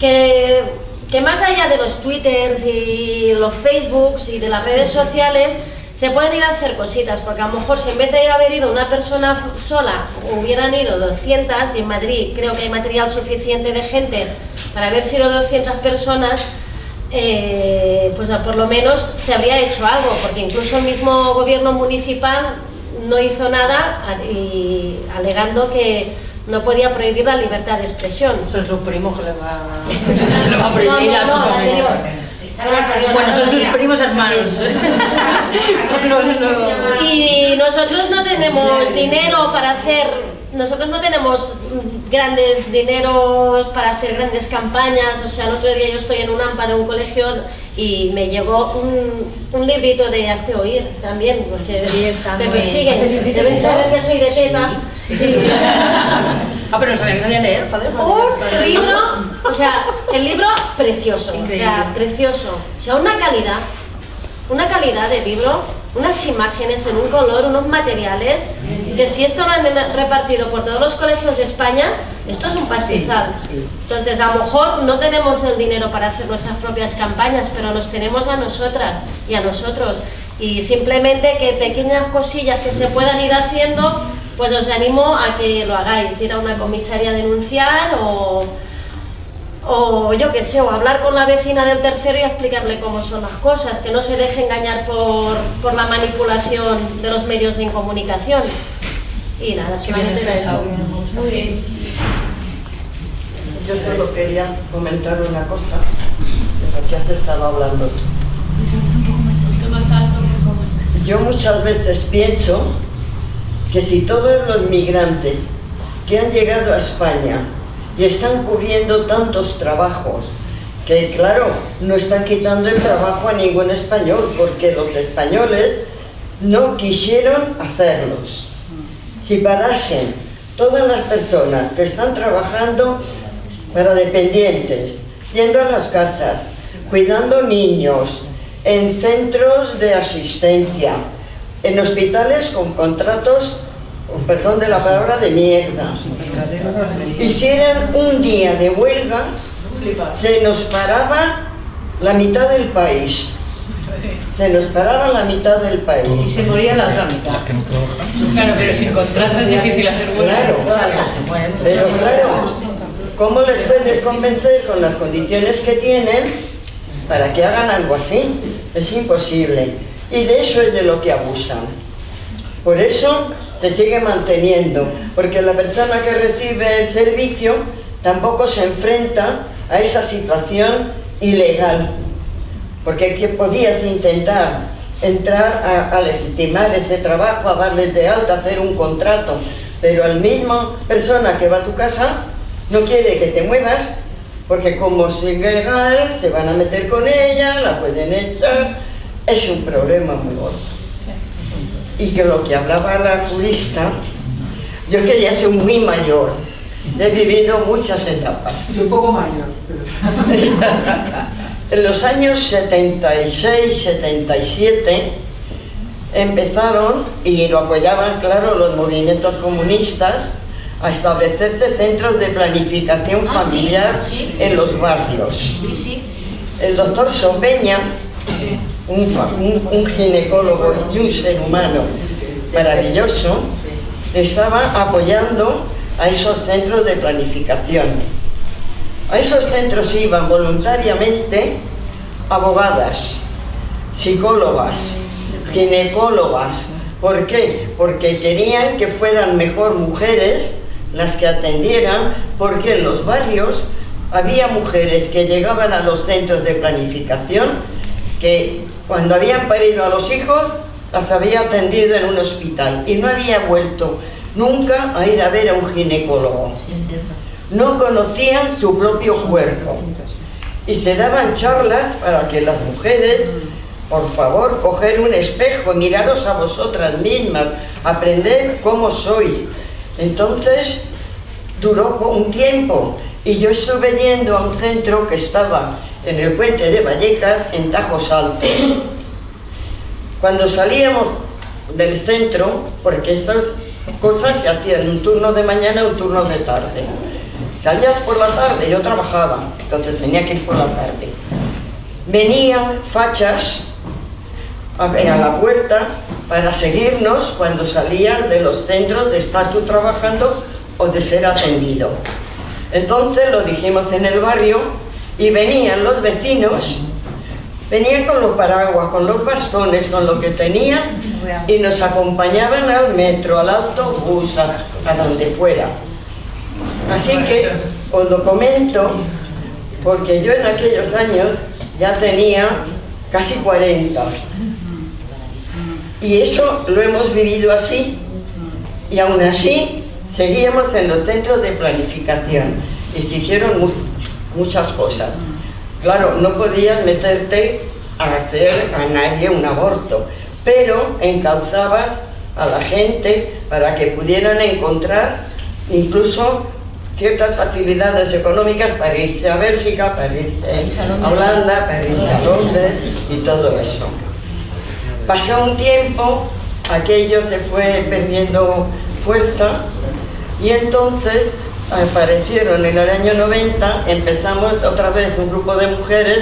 que, que más allá de los twitters y los facebooks y de las redes sociales, se pueden ir a hacer cositas, porque a lo mejor si en vez de haber ido una persona sola, hubieran ido 200, y en Madrid creo que hay material suficiente de gente para haber sido 200 personas, eh, pues a- por lo menos se habría hecho algo, porque incluso el mismo gobierno municipal no hizo nada y alegando que no podía prohibir la libertad de expresión. Son sus primos que le va, se le va a No, prohibir a su no, familia. Bueno, son sus primos hermanos. No, no. Y nosotros no tenemos dinero para hacer, nosotros no tenemos grandes dineros para hacer grandes campañas. O sea, el otro día yo estoy en un AMPA de un colegio y me llegó un, un librito de Hazte Oír también, porque me persiguen. Deben saber que soy de teta. Ah, pero no sabía que sabía leer, joder. Un libro O sea, el libro precioso, o sea, precioso. O sea, una calidad, una calidad de libro, unas imágenes en un color, unos materiales, que si esto lo han repartido por todos los colegios de España, esto es un pastizal. Entonces, a lo mejor no tenemos el dinero para hacer nuestras propias campañas, pero nos tenemos a nosotras y a nosotros. Y simplemente que pequeñas cosillas que se puedan ir haciendo, pues os animo a que lo hagáis, ir a una comisaría a denunciar o, o yo qué sé, o hablar con la vecina del tercero y explicarle cómo son las cosas, que no se deje engañar por, por la manipulación de los medios de comunicación. Y nada, bien solamente eso. Muy bien. Yo solo quería comentar una cosa de lo que has estado hablando tú. Yo muchas veces pienso que si todos los migrantes que han llegado a España y están cubriendo tantos trabajos, que claro, no están quitando el trabajo a ningún español, porque los españoles no quisieron hacerlos. Si parasen todas las personas que están trabajando para dependientes, yendo a las casas, cuidando niños, en centros de asistencia, en hospitales con contratos, con perdón de la palabra, de mierda, hicieran un día de huelga, se nos paraba la mitad del país. Se nos paraba la mitad del Y país. se moría la otra mitad. Las que no trabajan. Claro, pero sin contrato es difícil hacer huelga. Claro, pero claro, ¿cómo les puedes convencer con las condiciones que tienen para que hagan algo así? Es imposible. Y de eso es de lo que abusan. Por eso se sigue manteniendo, porque la persona que recibe el servicio tampoco se enfrenta a esa situación ilegal. Porque que podías intentar entrar a, legitimar ese trabajo, a darles de alta, hacer un contrato, pero al mismo persona que va a tu casa no quiere que te muevas, porque como es ilegal, se van a meter con ella, la pueden echar, es un problema muy gordo. Y que lo que hablaba la jurista, yo que ya soy muy mayor, he vivido muchas etapas. Soy un poco mayor. pero- En los años 76, 77 empezaron, y lo apoyaban, claro, los movimientos comunistas, a establecerse centros de planificación Ah, sí, familiar sí. en los barrios. El doctor Sopeña, un, un ginecólogo y un ser humano maravilloso, estaba apoyando a esos centros de planificación. A esos centros iban voluntariamente abogadas, psicólogas, ginecólogas. ¿Por qué? Porque querían que fueran mejor mujeres las que atendieran, porque en los barrios había mujeres que llegaban a los centros de planificación que cuando habían parido a los hijos las había atendido en un hospital y no había vuelto nunca a ir a ver a un ginecólogo. No conocían su propio cuerpo y se daban charlas para que las mujeres, por favor, coger un espejo, miraros a vosotras mismas, aprender cómo sois. Entonces duró un tiempo y yo estuve yendo a un centro que estaba en el puente de Vallecas, en Tajos Altos. Cuando salíamos del centro, porque estas cosas se hacían un turno de mañana, un turno de tarde. Salías por la tarde, yo trabajaba, entonces tenía que ir por la tarde. Venían fachas a ver a la puerta para seguirnos cuando salías de los centros de estar tú trabajando o de ser atendido. Entonces lo dijimos en el barrio y venían los vecinos, venían con los paraguas, con los bastones, con lo que tenían y nos acompañaban al metro, al autobús, a, a donde fuera. Así que os lo comento porque yo en aquellos años ya tenía casi 40. Y eso lo hemos vivido así. Y aún así seguíamos en los centros de planificación y se hicieron mu- muchas cosas. Claro, no podías meterte a hacer a nadie un aborto, pero encauzabas a la gente para que pudieran encontrar incluso ciertas facilidades económicas para irse a Bélgica, para irse a Holanda, para irse a Londres y todo eso. Pasó un tiempo, aquello se fue perdiendo fuerza y entonces aparecieron en el año 90, empezamos otra vez un grupo de mujeres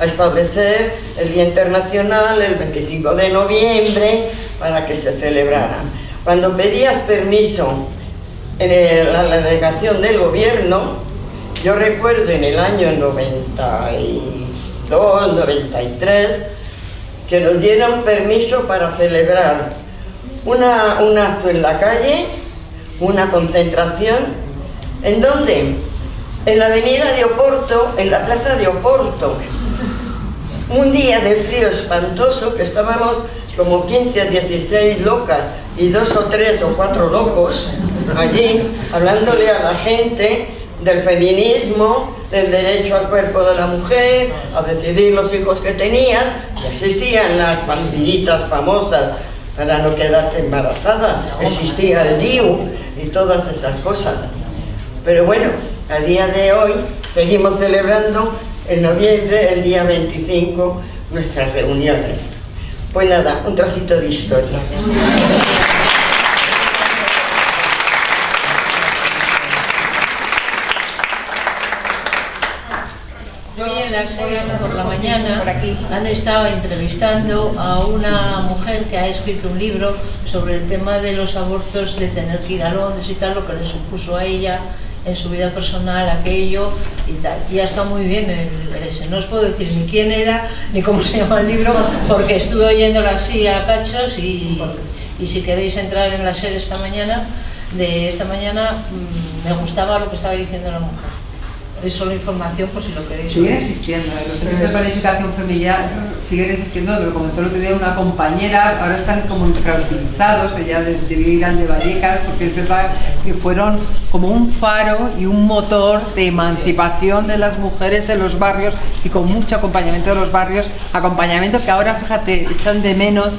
a establecer el Día Internacional el 25 de noviembre para que se celebrara. Cuando pedías permiso en la delegación del gobierno, yo recuerdo en el año 92, 93, que nos dieron permiso para celebrar una, un acto en la calle, una concentración, ¿en dónde? En la avenida de Oporto, en la plaza de Oporto. Un día de frío espantoso que estábamos como 15 a 16 locas y dos o tres o cuatro locos allí hablándole a la gente del feminismo, del derecho al cuerpo de la mujer, a decidir los hijos que tenía, existían las pastillitas famosas para no quedarte embarazada, existía el DIU y todas esas cosas. Pero bueno, a día de hoy seguimos celebrando en noviembre, el día 25, nuestras reuniones. Pues nada, un trocito de historia. Hoy en la serie por la mañana han estado entrevistando a una mujer que ha escrito un libro sobre el tema de los abortos, de tener que ir a Londres y tal, lo que le supuso a ella en su vida personal aquello y tal. Y ha estado muy bien el, ese. No os puedo decir ni quién era, ni cómo se llama el libro, porque estuve oyéndolo así a cachos y, y si queréis entrar en la serie esta mañana, de esta mañana, mmm, me gustaba lo que estaba diciendo la mujer. Es solo información por si lo queréis Siguen existiendo, ¿eh? los centros de planificación familiar siguen existiendo, lo comentó el otro día una compañera, ahora están como infrautilizados, ella de, de Vigan de Vallecas, porque es verdad que fueron como un faro y un motor de emancipación de las mujeres en los barrios y con mucho acompañamiento de los barrios, acompañamiento que ahora, fíjate, echan de menos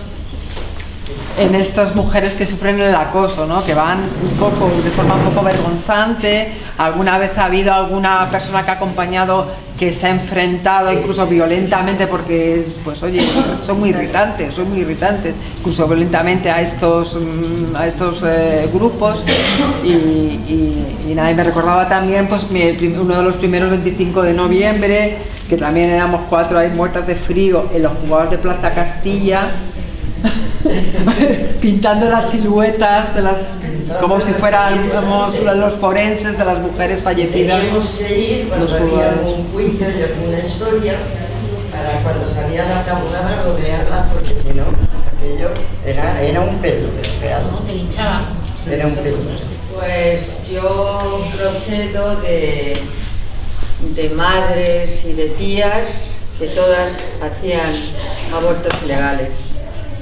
en estas mujeres que sufren el acoso, ¿no? que van un poco, de forma un poco vergonzante. Alguna vez ha habido alguna persona que ha acompañado que se ha enfrentado incluso violentamente porque, pues oye, son muy irritantes, son muy irritantes, incluso violentamente a estos, mm, a estos eh, grupos. Y, y, y nada, y me recordaba también pues, mi- uno de los primeros 25 de noviembre, que también éramos cuatro ahí muertas de frío en los jugadores de Plaza Castilla pintando las siluetas de las como si fueran vamos, los forenses de las mujeres fallecidas. Teníamos que ir cuando había jugadores. un juicio y alguna historia para cuando salían las abogadas rodearlas porque si no, aquello era, era un pelo, real. te linchaban. Era un pelo. Pues yo procedo de, de madres y de tías que todas hacían abortos ilegales.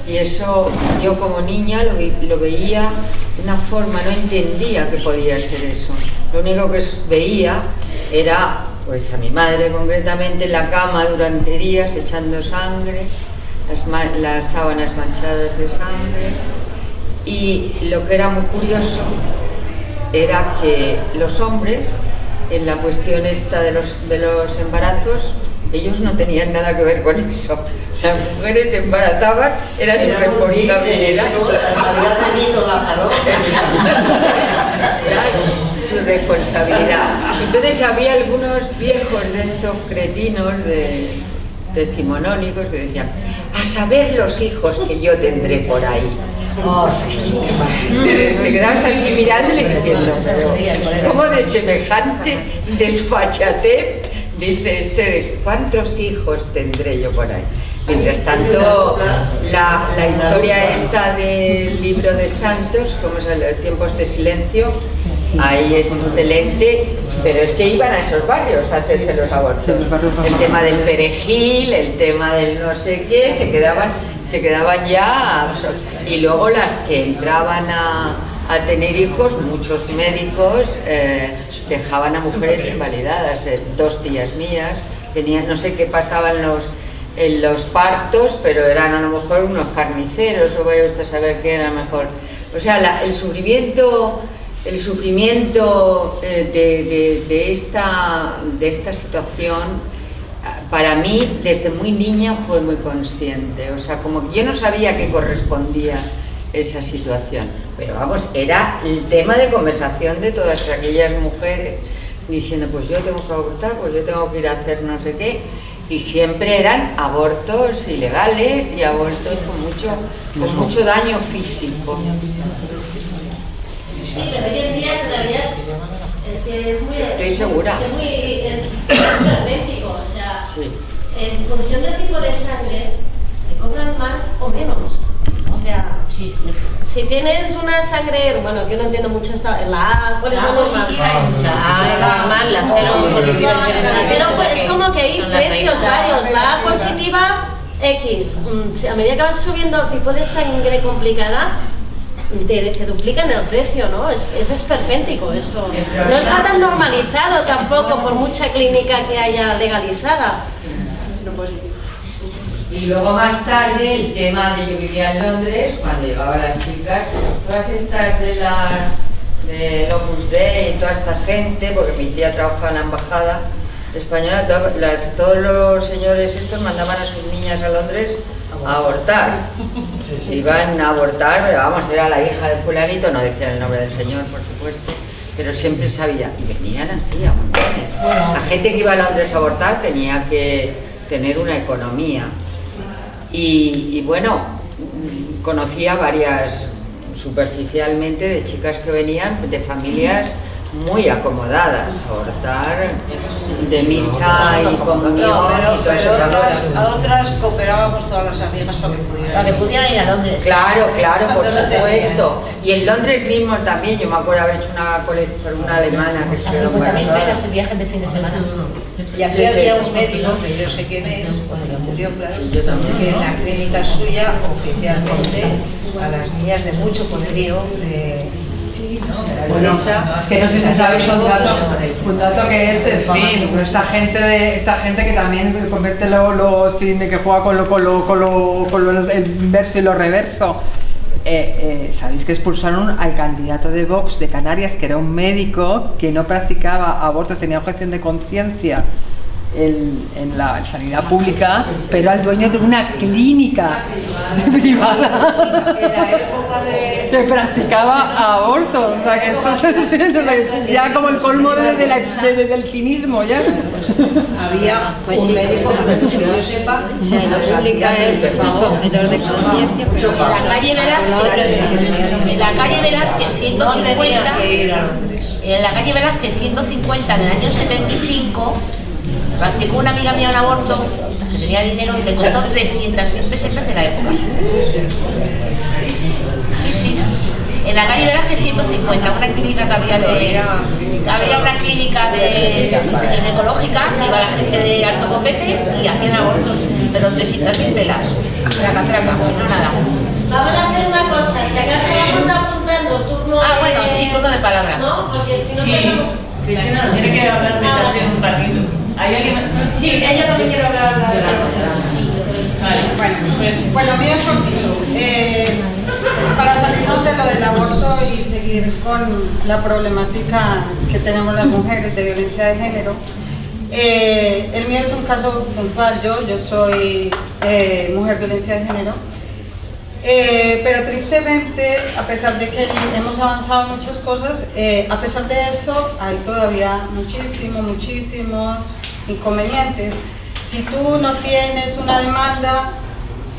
Y eso yo como niña lo, veía de una forma, no entendía que podía ser eso. Lo único que veía era pues a mi madre concretamente en la cama durante días echando sangre, las, las sábanas manchadas de sangre. Y lo que era muy curioso era que los hombres, en la cuestión esta de los, de los embarazos, ellos no tenían nada que ver con eso. Las mujeres se embarazaban, era su responsabilidad. había venido la su responsabilidad. Entonces había algunos viejos de estos cretinos de, decimonónicos que decían, a saber los hijos que yo tendré por ahí. Oh, te, quedabas así mirándole y diciendo, ¿cómo de semejante desfachatez dice este, ¿cuántos hijos tendré yo por ahí? Mientras tanto, la, la historia esta del libro de Santos, como es el Tiempos de Silencio, ahí es excelente, pero es que iban a esos barrios a hacerse los abortos. El tema del perejil, el tema del no sé qué, se quedaban, se quedaban ya Y luego las que entraban a, a tener hijos, muchos médicos eh, dejaban a mujeres invalidadas. Eh, Dos tías mías tenían, no sé qué pasaban los en los partos, pero eran a lo mejor unos carniceros, o vaya usted a saber qué era mejor. O sea, la- el sufrimiento el sufrimiento eh, de, de- de esta, de esta situación para mí desde muy niña fue muy consciente, o sea, como que yo no sabía que correspondía esa situación, pero vamos, era el tema de conversación de todas aquellas mujeres diciendo, pues yo tengo que abortar, pues yo tengo que ir a hacer no sé qué, y siempre eran abortos ilegales y abortos con mucho, con mucho daño físico. Sí, pero hoy en día todavía es, es que es muy... Estoy segura. Es muy, es muy o sea, Sí. en función del tipo de sangre, te cobran más o menos. O sea, si tienes una sangre, bueno, yo no entiendo mucho esta, la A, ¿cuál es la La normal? positiva y la A es normal, la cero positiva La cero, pues, es como que hay precios varios, la A positiva, X. Mm, si A medida que vas subiendo el tipo de sangre complicada, te, te duplican el precio, ¿no? Es, es esperpéntico esto. No está tan normalizado tampoco por mucha clínica que haya legalizada. Y luego más tarde el tema de yo vivía en Londres, cuando llevaba a las chicas, todas estas de las de Opus Dei y toda esta gente, porque mi tía trabajaba en la embajada española, to- las- todos los señores estos mandaban a sus niñas a Londres a abortar. Iban a abortar, pero vamos, era la hija de fulanito, no decían el nombre del señor, por supuesto, pero siempre sabía, y venían así a montones. La gente que iba a Londres a abortar tenía que tener una economía. Y, y bueno, mm, conocía varias superficialmente de chicas que venían de familias muy acomodadas a abortar de misa y comunión y todo eso. a otras cooperábamos todas las amigas para que pudieran. Para que pudieran ir a Londres. Claro, claro, por no supuesto. Y en Londres mismo también, yo me acuerdo haber hecho una colección, una alemana que se quedó 50.000 pelas el viaje de fin de semana. Y aquí Sí, había sí. un médico, que yo sé quién es, porque murió, claro, que en la clínica suya oficialmente a las niñas de mucho poderío de, ¿no? de la Bueno, es que no sé si sabéis un dato, un dato que es, en fin, esta gente, de, esta gente que también convierte lo, lo cine, que juega con lo, con lo, con lo, con lo el inverso y lo reverso. Eh, eh, Sabéis que expulsaron al candidato de Vox de Canarias, que era un médico que no practicaba abortos, tenía objeción de conciencia el- en la sanidad pública, pero al dueño de una clínica privada que practicaba aborto. O sea, que eso es ya como el colmo de- de la- de- de- del cinismo, ya. Había un médico, que yo sepa, O sea, en la pública es objetor de conciencia, pero en la calle Velázquez, en la calle Velázquez no 150, tenía que ir a Londres. en la calle Velázquez 150 en el año 75, practicó una amiga mía un aborto, que tenía dinero y le costó 300.000 pesetas en la época. Sí, sí. En la calle Velázquez 150, una clínica que había de. Había una clínica de ginecológica que iba la gente de alto copete y hacían abortos, pero 300.000 velas. Traca, traca, si no nada. Vamos a hacer una cosa, si acaso vamos apuntando turno Ah, bueno, sí, turno de palabra. ¿No? Porque si no Sí, tenemos- Cristina tiene que hablar de Ah, un ratito. ¿Hay alguien más? Sí, ella también quiere hablar. Vale, pues, Pues lo mío es cortito. Eh, para salirnos de lo del aborto y seguir con la problemática que tenemos las mujeres de violencia de género, eh, el mío es un caso puntual. Yo, yo soy eh, mujer violencia de género. Eh, pero tristemente, a pesar de que hemos avanzado muchas cosas, eh, a pesar de eso hay todavía muchísimos, muchísimos inconvenientes. Si tú no tienes una demanda,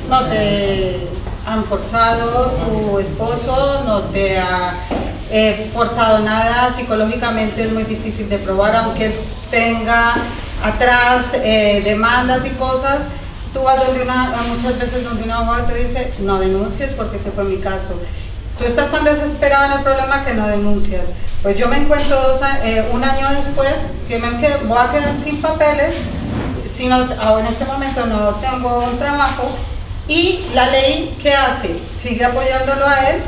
no te han forzado, tu esposo no te ha eh, forzado nada, psicológicamente es muy difícil de probar, aunque tenga atrás demandas y cosas, tú vas donde una, muchas veces donde un abogado te dice, no denuncies porque ese fue mi caso. Tú estás tan desesperada en el problema que no denuncias. Pues yo me encuentro dos eh, un año después que me voy a quedar sin papeles, si no, en este momento no tengo un trabajo y la ley, ¿qué hace? Sigue apoyándolo a él,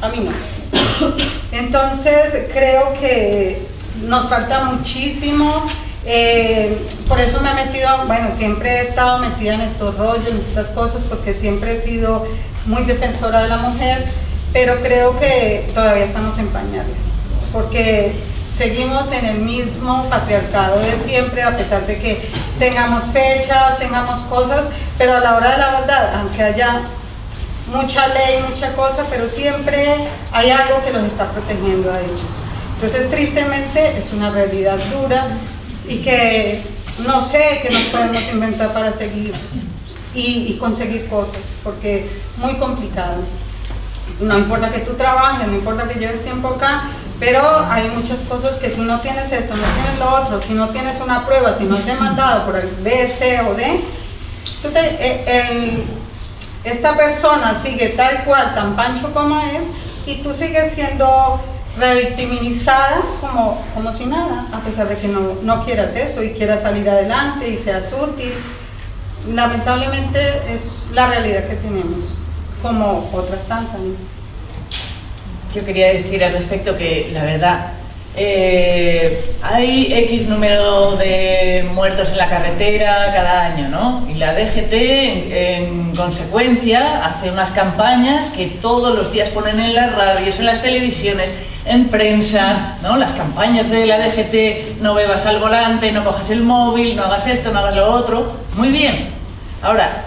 a mí no. Entonces creo que nos falta muchísimo, eh, por eso me he metido, bueno, siempre he estado metida en estos rollos, en estas cosas, porque siempre he sido muy defensora de la mujer, pero creo que todavía estamos en pañales. porque seguimos en el mismo patriarcado de siempre, a pesar de que tengamos fechas, tengamos cosas, pero a la hora de la verdad, aunque haya mucha ley, mucha cosa, pero siempre hay algo que los está protegiendo a ellos. Entonces, tristemente, es una realidad dura y que no sé qué nos podemos inventar para seguir y, conseguir cosas, porque es muy complicado. No importa que tú trabajes, no importa que lleves tiempo acá, pero hay muchas cosas que si no tienes esto, no tienes lo otro, si no tienes una prueba, si no te han mandado por el B, C o D, tú te- eh, esta persona sigue tal cual, tan pancho como es, y tú sigues siendo revictimizada como, como si nada, a pesar de que no, no quieras eso y quieras salir adelante y seas útil. Lamentablemente es la realidad que tenemos, como otras tantas. Yo quería decir al respecto que la verdad, eh, hay X número de muertos en la carretera cada año, ¿no? Y la DGT, en, en consecuencia, hace unas campañas que todos los días ponen en las radios, en las televisiones, en prensa, ¿no? Las campañas de la DGT, no bebas al volante, no cojas el móvil, no hagas esto, no hagas lo otro. Muy bien. Ahora,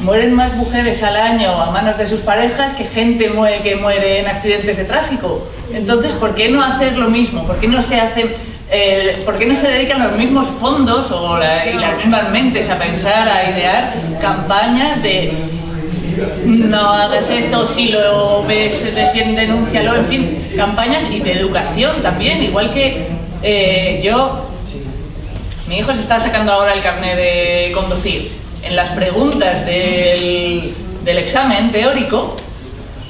Mueren más mujeres al año a manos de sus parejas que gente muere, que muere en accidentes de tráfico. Entonces, ¿por qué no hacer lo mismo? ¿Por qué no se hacen, eh, por qué no se dedican los mismos fondos o la- y las mismas mentes a pensar, a idear campañas de no hagas esto, si lo ves, defiende, denúncialo, en fin, campañas y de educación también, igual que eh, yo mi hijo se está sacando ahora el carnet de conducir. En las preguntas del, del examen teórico,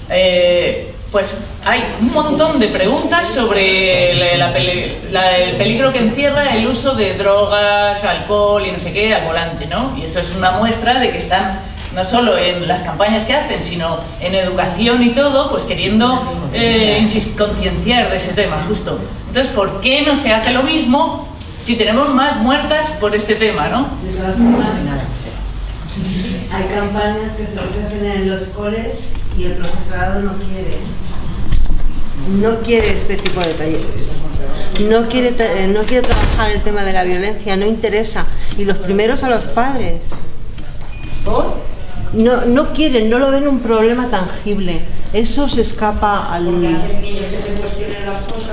eh, pues hay un montón de preguntas sobre el peligro que encierra el uso de drogas, alcohol y no sé qué al volante, ¿no? Y eso es una muestra de que están no solo en las campañas que hacen, sino en educación y todo, pues queriendo eh, concienciar de ese tema, justo. Entonces, ¿por qué no se hace lo mismo si tenemos más muertas por este tema, no? Hay campañas que se ofrecen en los coles y el profesorado no quiere. No quiere este tipo de talleres. No quiere, eh, no quiere trabajar el tema de la violencia, no interesa. Y los primeros a los padres. No, no quieren, no lo ven un problema tangible. Eso se escapa al...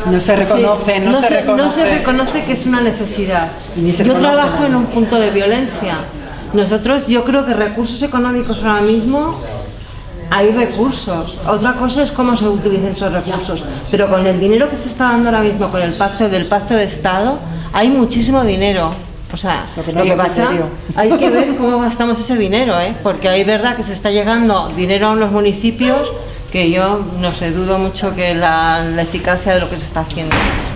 No se reconoce, Sí, no se reconoce. no se reconoce que es una necesidad. Yo trabajo en un punto de violencia. Nosotros, yo creo que recursos económicos ahora mismo hay recursos. Otra cosa es cómo se utilizan esos recursos. Pero con el dinero que se está dando ahora mismo, con el pacto del pacto de Estado, hay muchísimo dinero. O sea, Lo que pasa, hay que ver cómo gastamos ese dinero, ¿eh? porque hay verdad que se está llegando dinero a los municipios que yo no sé, dudo mucho que la, la eficacia de lo que se está haciendo.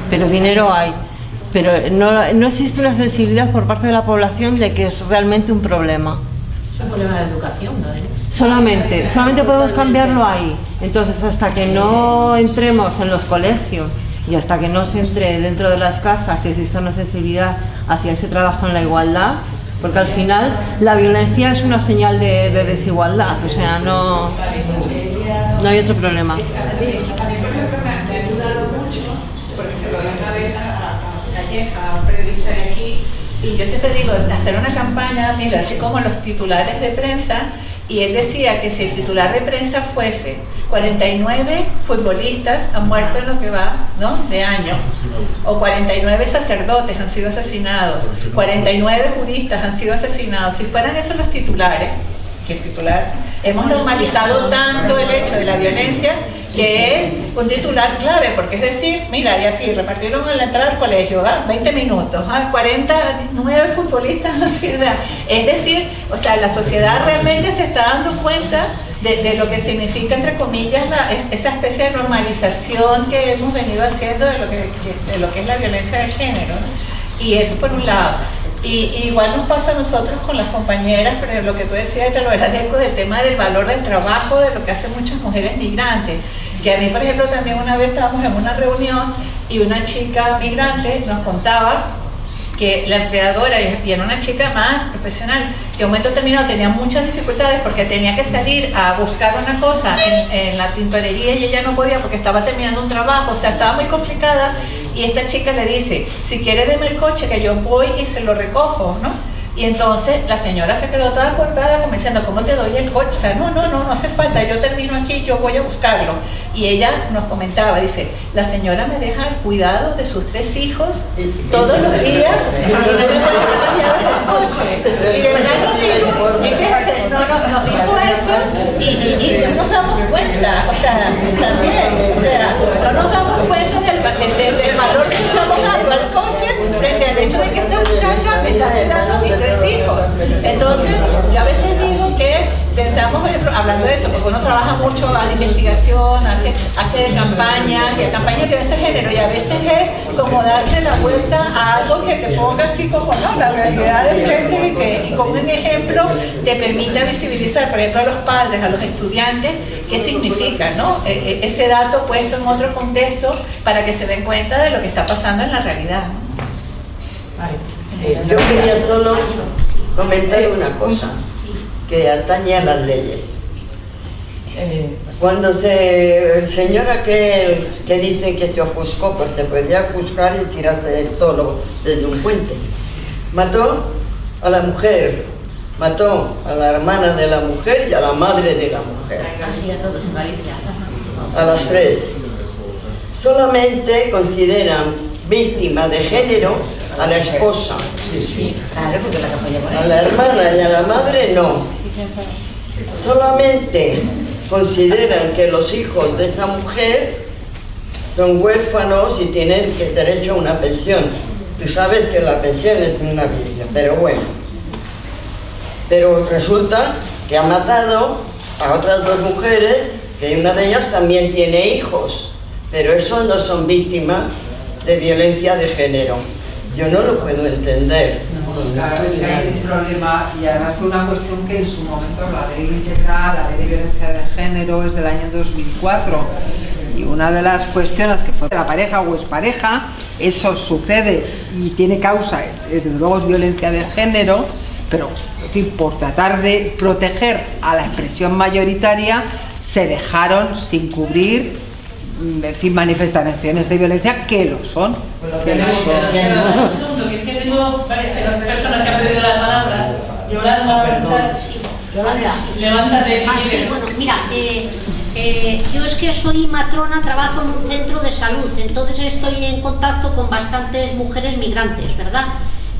Pero dinero hay. Pero no, no existe una sensibilidad por parte de la población de que es realmente un problema. Es un problema de educación, ¿no? Solamente, solamente podemos cambiarlo ahí. Entonces, hasta que no entremos en los colegios y hasta que no se entre dentro de las casas y exista una sensibilidad hacia ese trabajo en la igualdad, porque al final la violencia es una señal de, de desigualdad, o sea, no, no hay otro problema. A un periodista de aquí, y yo siempre digo, hacer una campaña, mira, así como los titulares de prensa, y él decía que si el titular de prensa fuese 49 futbolistas han muerto en lo que va ¿no? de año, o 49 sacerdotes han sido asesinados, 49 juristas han sido asesinados, si fueran esos los titulares, que el titular, hemos normalizado tanto el hecho de la violencia que es un titular clave, porque es decir, mira, y así repartieron en la entrada al colegio, ¿ah? 20 minutos, ¿ah? 49 futbolistas, así, o sea, es decir, o sea, la sociedad realmente se está dando cuenta de, lo que significa, entre comillas, la- es- esa especie de normalización que hemos venido haciendo de lo que, de lo que es la violencia de género. Y eso por un lado. Y, igual nos pasa a nosotros con las compañeras, pero lo que tú decías, te lo agradezco, del tema del valor del trabajo, de lo que hacen muchas mujeres migrantes. Que a mí, por ejemplo, también una vez estábamos en una reunión y una chica migrante nos contaba que la empleadora, y era una chica más profesional, que a un momento determinado tenía muchas dificultades porque tenía que salir a buscar una cosa en, en la tintorería y ella no podía porque estaba terminando un trabajo, o sea, estaba muy complicada y esta chica le dice, si quiere deme el coche que yo voy y se lo recojo, ¿no? Y entonces la señora se quedó toda cortada como diciendo, ¿cómo te doy el coche? O sea, no, no, no, no hace falta, yo termino aquí, yo voy a buscarlo. Y ella nos comentaba, dice, la señora me deja el cuidado de sus tres hijos todos los días y no me de verdad nos dijo, y fíjense, no, no, nos dijo eso y, y, y no nos damos cuenta, o sea, también, o sea, no nos damos cuenta del, del, del valor que estamos dando al coche frente al hecho de que esta muchacha me está cuidando mis tres hijos. Entonces, yo a veces digo que pensamos, hablando de eso, porque uno trabaja mucho en investigación, hace, hace campañas, y campañas que ese género, y a veces es como darle la vuelta a algo que te ponga así como ¿no? la realidad de frente y que y como un ejemplo te permita visibilizar, por ejemplo, a los padres, a los estudiantes, qué significa, ¿no? E- e- ese dato puesto en otro contexto para que se den cuenta de lo que está pasando en la realidad. Yo quería solo comentar una cosa que atañe a las leyes. Cuando se, el señor aquel que dicen que se ofuscó, pues se podía ofuscar y tirarse todo desde un puente, mató a la mujer, mató a la hermana de la mujer y a la madre de la mujer, a las tres. Solamente consideran víctima de género a la esposa. Claro, porque la que A la hermana y a la madre no. Solamente consideran que los hijos de esa mujer son huérfanos y tienen que derecho a una pensión. Tú sabes que la pensión es una Biblia, pero bueno. Pero resulta que ha matado a otras dos mujeres, que una de ellas también tiene hijos, pero esos no son víctimas de violencia de género. Yo no lo puedo entender. Claro, es que hay un problema y además fue una cuestión que en su momento la ley integral, la ley de violencia de género es del año 2004 y una de las cuestiones que fue la pareja o expareja, eso sucede y tiene causa, desde luego es violencia de género, pero en fin, por tratar de proteger a la expresión mayoritaria se dejaron sin cubrir en fin, manifestaciones de violencia que lo son. Que lo son. Un segundo, que es que tengo varias personas que han pedido la palabra. Yolanda, ¿verdad? Yolanda. Levántate si Ah, sí, bueno, mira, eh, eh, yo es que soy matrona, trabajo en un centro de salud, entonces estoy en contacto con bastantes mujeres migrantes, ¿verdad?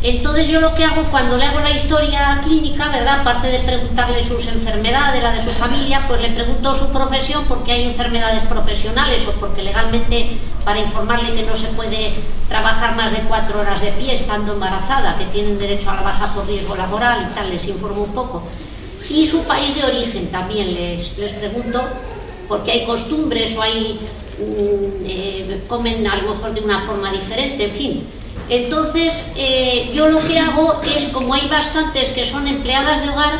Entonces yo lo que hago cuando le hago la historia clínica, ¿verdad? Aparte de preguntarle sus enfermedades, la de su familia, pues le pregunto su profesión porque hay enfermedades profesionales o porque legalmente para informarle que no se puede trabajar más de cuatro horas de pie estando embarazada, que tienen derecho a la baja por riesgo laboral y tal, les informo un poco. Y su país de origen también les, les pregunto, porque hay costumbres o hay, mm, eh, comen a lo mejor de una forma diferente, en fin. Entonces, eh, yo lo que hago es, como hay bastantes que son empleadas de hogar,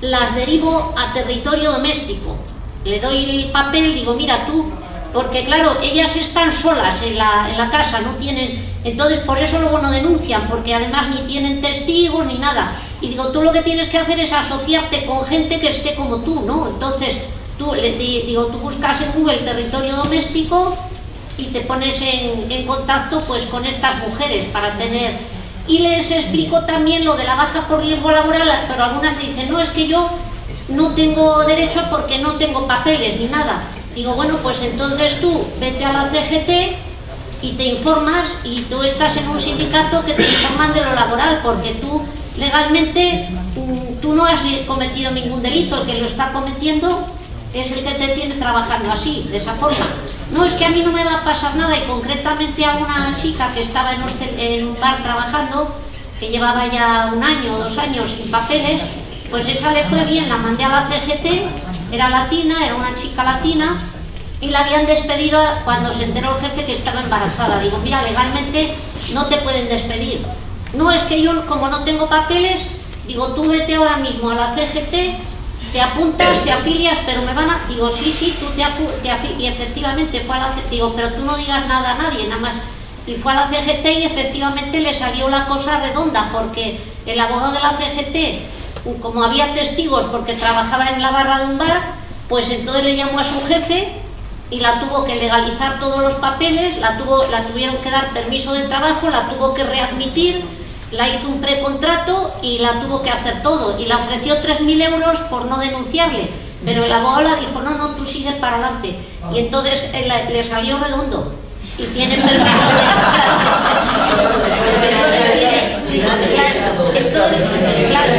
las derivo a territorio doméstico. Le doy el papel, digo, mira tú, porque claro, ellas están solas en la, en la casa, no tienen, entonces por eso luego no denuncian, porque además ni tienen testigos ni nada. Y digo, tú lo que tienes que hacer es asociarte con gente que esté como tú, ¿no? Entonces, tú, le, di- digo, tú buscas en Google territorio doméstico y te pones en, contacto pues con estas mujeres para tener y les explico también lo de la baja por riesgo laboral pero algunas dicen no es que yo no tengo derecho porque no tengo papeles ni nada digo bueno pues entonces tú vete a la CGT y te informas y tú estás en un sindicato que te informan de lo laboral porque tú legalmente mm, tú no has cometido ningún delito el que lo está cometiendo es el que te tiene trabajando así, de esa forma. No, es que a mí no me va a pasar nada y concretamente a una chica que estaba en, un bar trabajando, que llevaba ya un año o dos años sin papeles, pues esa le fue bien, la mandé a la CGT, era latina, era una chica latina, y la habían despedido cuando se enteró el jefe que estaba embarazada. Digo, mira, legalmente no te pueden despedir. No, es que yo como no tengo papeles, digo, tú vete ahora mismo a la CGT, te apuntas, te afilias, pero me van a... Digo, sí, sí, tú te, afu- te afi- Y efectivamente fue a la C- Digo, pero tú no digas nada a nadie, nada más. y fue a la CGT y efectivamente le salió la cosa redonda porque el abogado de la CGT, como había testigos porque trabajaba en la barra de un bar, pues entonces le llamó a su jefe y la tuvo que legalizar todos los papeles, la, tuvo, la tuvieron que dar permiso de trabajo, la tuvo que readmitir, la hizo un precontrato y la tuvo que hacer todo y la ofreció 3.000 euros por no denunciarle. Pero el abogado le dijo, no, no, tú sigues para adelante. Y entonces eh, le, le salió redondo y tiene permiso de... Entonces. Claro,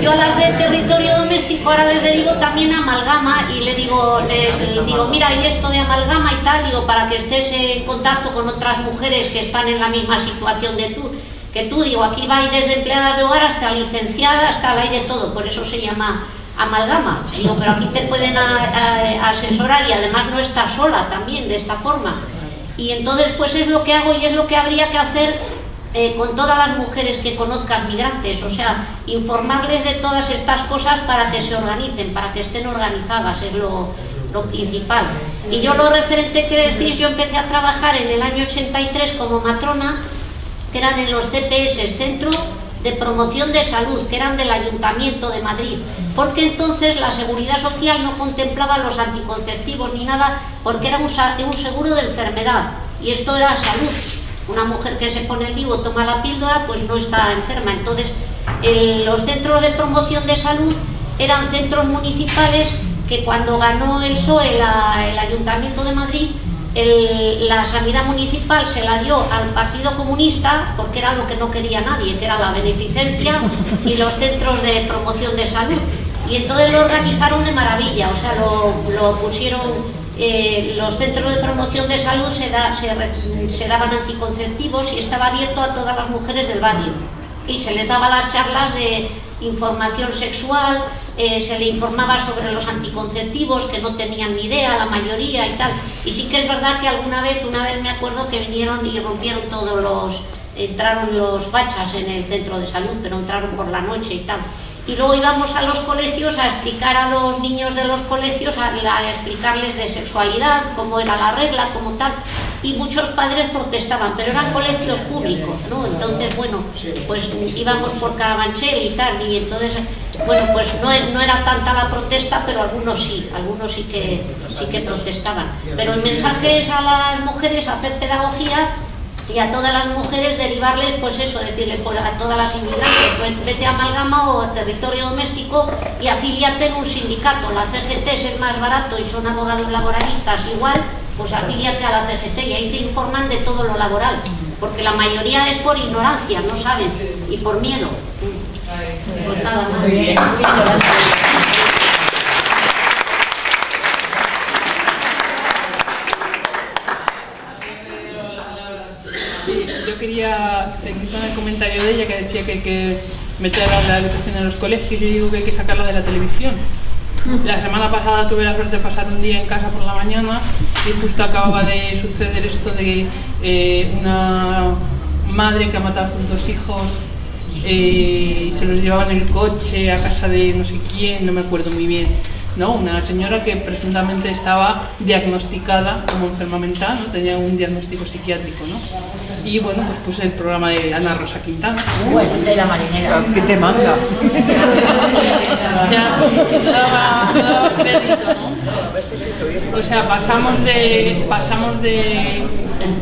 yo las de territorio doméstico ahora les derivo también amalgama y le digo, les digo, mira, y esto de amalgama y tal, digo, para que estés en contacto con otras mujeres que están en la misma situación de tú, que tú, digo, aquí va desde empleadas de hogar hasta licenciada, hasta la hay de todo, por eso se llama amalgama. Digo, pero aquí te pueden a, a, asesorar y además no estás sola también de esta forma. Y entonces pues es lo que hago y es lo que habría que hacer eh, con todas las mujeres que conozcas migrantes, o sea, informarles de todas estas cosas para que se organicen, para que estén organizadas, es lo, principal. Y yo lo referente que decís, yo empecé a trabajar en el año 83 como matrona, que eran en los CPS, Centro de Promoción de Salud, que eran del Ayuntamiento de Madrid, porque entonces la Seguridad Social no contemplaba los anticonceptivos ni nada, porque era un, un seguro de enfermedad, y esto era salud. Una mujer que se pone el divo, toma la píldora, pues no está enferma. Entonces, los centros de promoción de salud eran centros municipales que cuando ganó el PSOE, el Ayuntamiento de Madrid, la sanidad municipal se la dio al Partido Comunista porque era lo que no quería nadie, que era la beneficencia y los centros de promoción de salud. Y entonces lo organizaron de maravilla, o sea, lo, lo pusieron, eh, los centros de promoción de salud se, da, se, se daban anticonceptivos y estaba abierto a todas las mujeres del barrio. Y se les daba las charlas de información sexual, eh, se le informaba sobre los anticonceptivos que no tenían ni idea, la mayoría y tal. Y sí que es verdad que alguna vez, una vez me acuerdo que vinieron y rompieron todos los, entraron los fachas en el centro de salud, pero entraron por la noche y tal. Y luego íbamos a los colegios a explicar a los niños de los colegios, a, explicarles de sexualidad, cómo era la regla, cómo tal. Y muchos padres protestaban, pero eran colegios públicos, ¿no? Entonces, bueno, pues íbamos por Carabanchel y tal, y entonces bueno, pues no, no, era tanta la protesta, pero algunos sí, algunos sí que, sí que protestaban. Pero el mensaje es a las mujeres hacer pedagogía y a todas las mujeres derivarles, pues eso, decirle pues a todas las inmigrantes, pues vete a Amalgama o a territorio doméstico y afíliate en un sindicato. La CGT es el más barato y son abogados laboralistas igual, pues afíliate a la CGT y ahí te informan de todo lo laboral, porque la mayoría es por ignorancia, no saben, y por miedo. Pues nada más. Muy bien. Yo quería seguir con el comentario de ella que decía que hay que meter a la educación en los colegios. Yo digo que hay que sacarla de la televisión. La semana pasada tuve la suerte de pasar un día en casa por la mañana y justo acababa de suceder esto de eh, una madre que ha matado a sus dos hijos eh, y se los llevaba en el coche a casa de no sé quién, no me acuerdo muy bien. ¿No? Una señora que presuntamente estaba diagnosticada como enferma mental, ¿no? tenía un diagnóstico psiquiátrico. ¿no? Y bueno, pues puse el programa de Ana Rosa Quintana. Bueno, de la marinera. ¿Qué te manda? ya, daba, daba crédito, ¿no? O sea, pasamos de, pasamos de,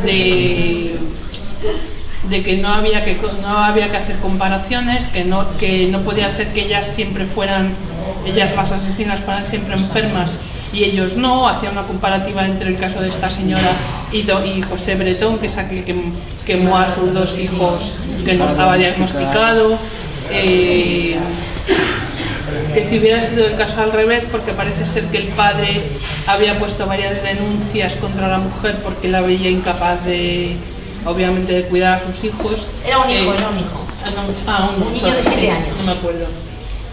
de de que no había que no había que hacer comparaciones, que no que no podía ser que ellas siempre fueran ellas las asesinas fueran siempre enfermas y ellos no, hacía una comparativa entre el caso de esta señora y, do, y José Bretón, que es aquel que quemó a sus dos hijos que no estaba diagnosticado. Eh, que si hubiera sido el caso al revés, porque parece ser que el padre había puesto varias denuncias contra la mujer porque la veía incapaz de, obviamente, de cuidar a sus hijos. Era un hijo, Eh, era un hijo. ah, no, un, Un niño de siete sí, años. No me acuerdo.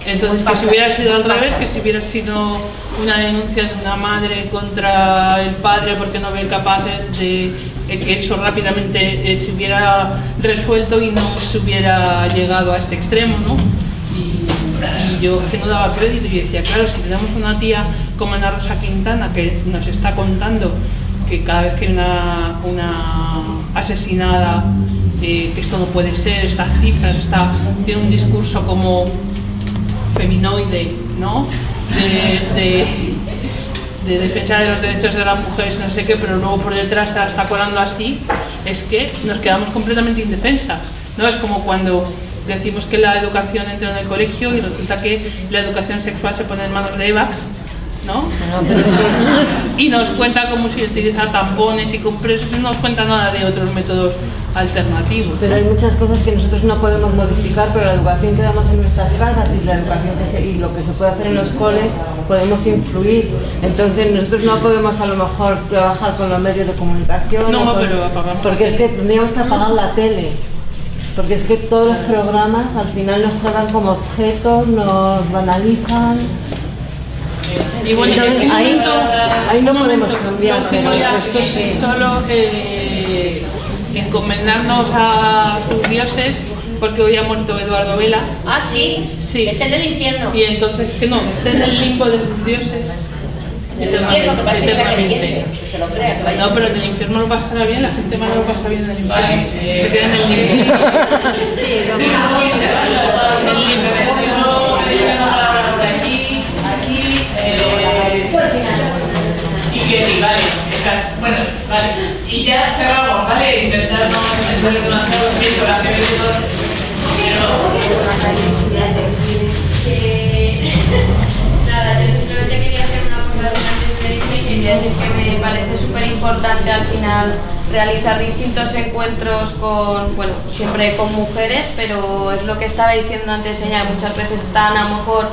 Entonces, que si hubiera sido al revés, que si hubiera sido una denuncia de una madre contra el padre porque no ve capaz de, de- que eso rápidamente eh, se hubiera resuelto y no se hubiera llegado a este extremo, ¿no? Y, y yo que no daba crédito y decía, claro, si tenemos una tía como Ana Rosa Quintana que nos está contando que cada vez que una, una asesinada, eh, que esto no puede ser, estas cifras, está, tiene un discurso como feminoide, ¿no? De, de- de defensa de los derechos de las mujeres, no sé qué, pero luego por detrás está colando así, es que nos quedamos completamente indefensas. ¿no? Es como cuando decimos que la educación entra en el colegio y resulta que la educación sexual se pone en manos de EVAX, ¿no? Y nos cuenta cómo se utiliza tampones y compresos no nos cuenta nada de otros métodos alternativos. Pero hay muchas cosas que nosotros no podemos modificar, pero la educación que damos en nuestras casas y la educación que se, y lo que se puede hacer en los coles podemos influir. Entonces nosotros no podemos a lo mejor trabajar con los medios de comunicación. No, con- pero apagamos porque es que tendríamos que apagar la tele. Porque es que todos los programas al final nos tratan como objetos, nos banalizan. Y bueno, Entonces, ahí, ahí no podemos cambiar, pero esto sí. Solo eh, encomendarnos a sus dioses, porque hoy ha muerto Eduardo Vela. Ah, sí. Sí. Está en el infierno. Y entonces, que no, esté en el limbo de sus dioses. En el infierno, que parece eternamente. creyente, que se lo crea, que vaya. No, pero en el infierno lo pasará bien, la gente mala lo pasa bien en el infierno. Vale, eh, Se queda en el limbo. y ya cerramos, ¿vale? Intentar no meterle demasiado tiempo la que Eh, Nada, yo simplemente quería hacer una observación de irme y quería decir que me parece súper importante al final realizar distintos encuentros con, bueno, siempre con mujeres, pero es lo que estaba diciendo antes ella, muchas veces están a lo mejor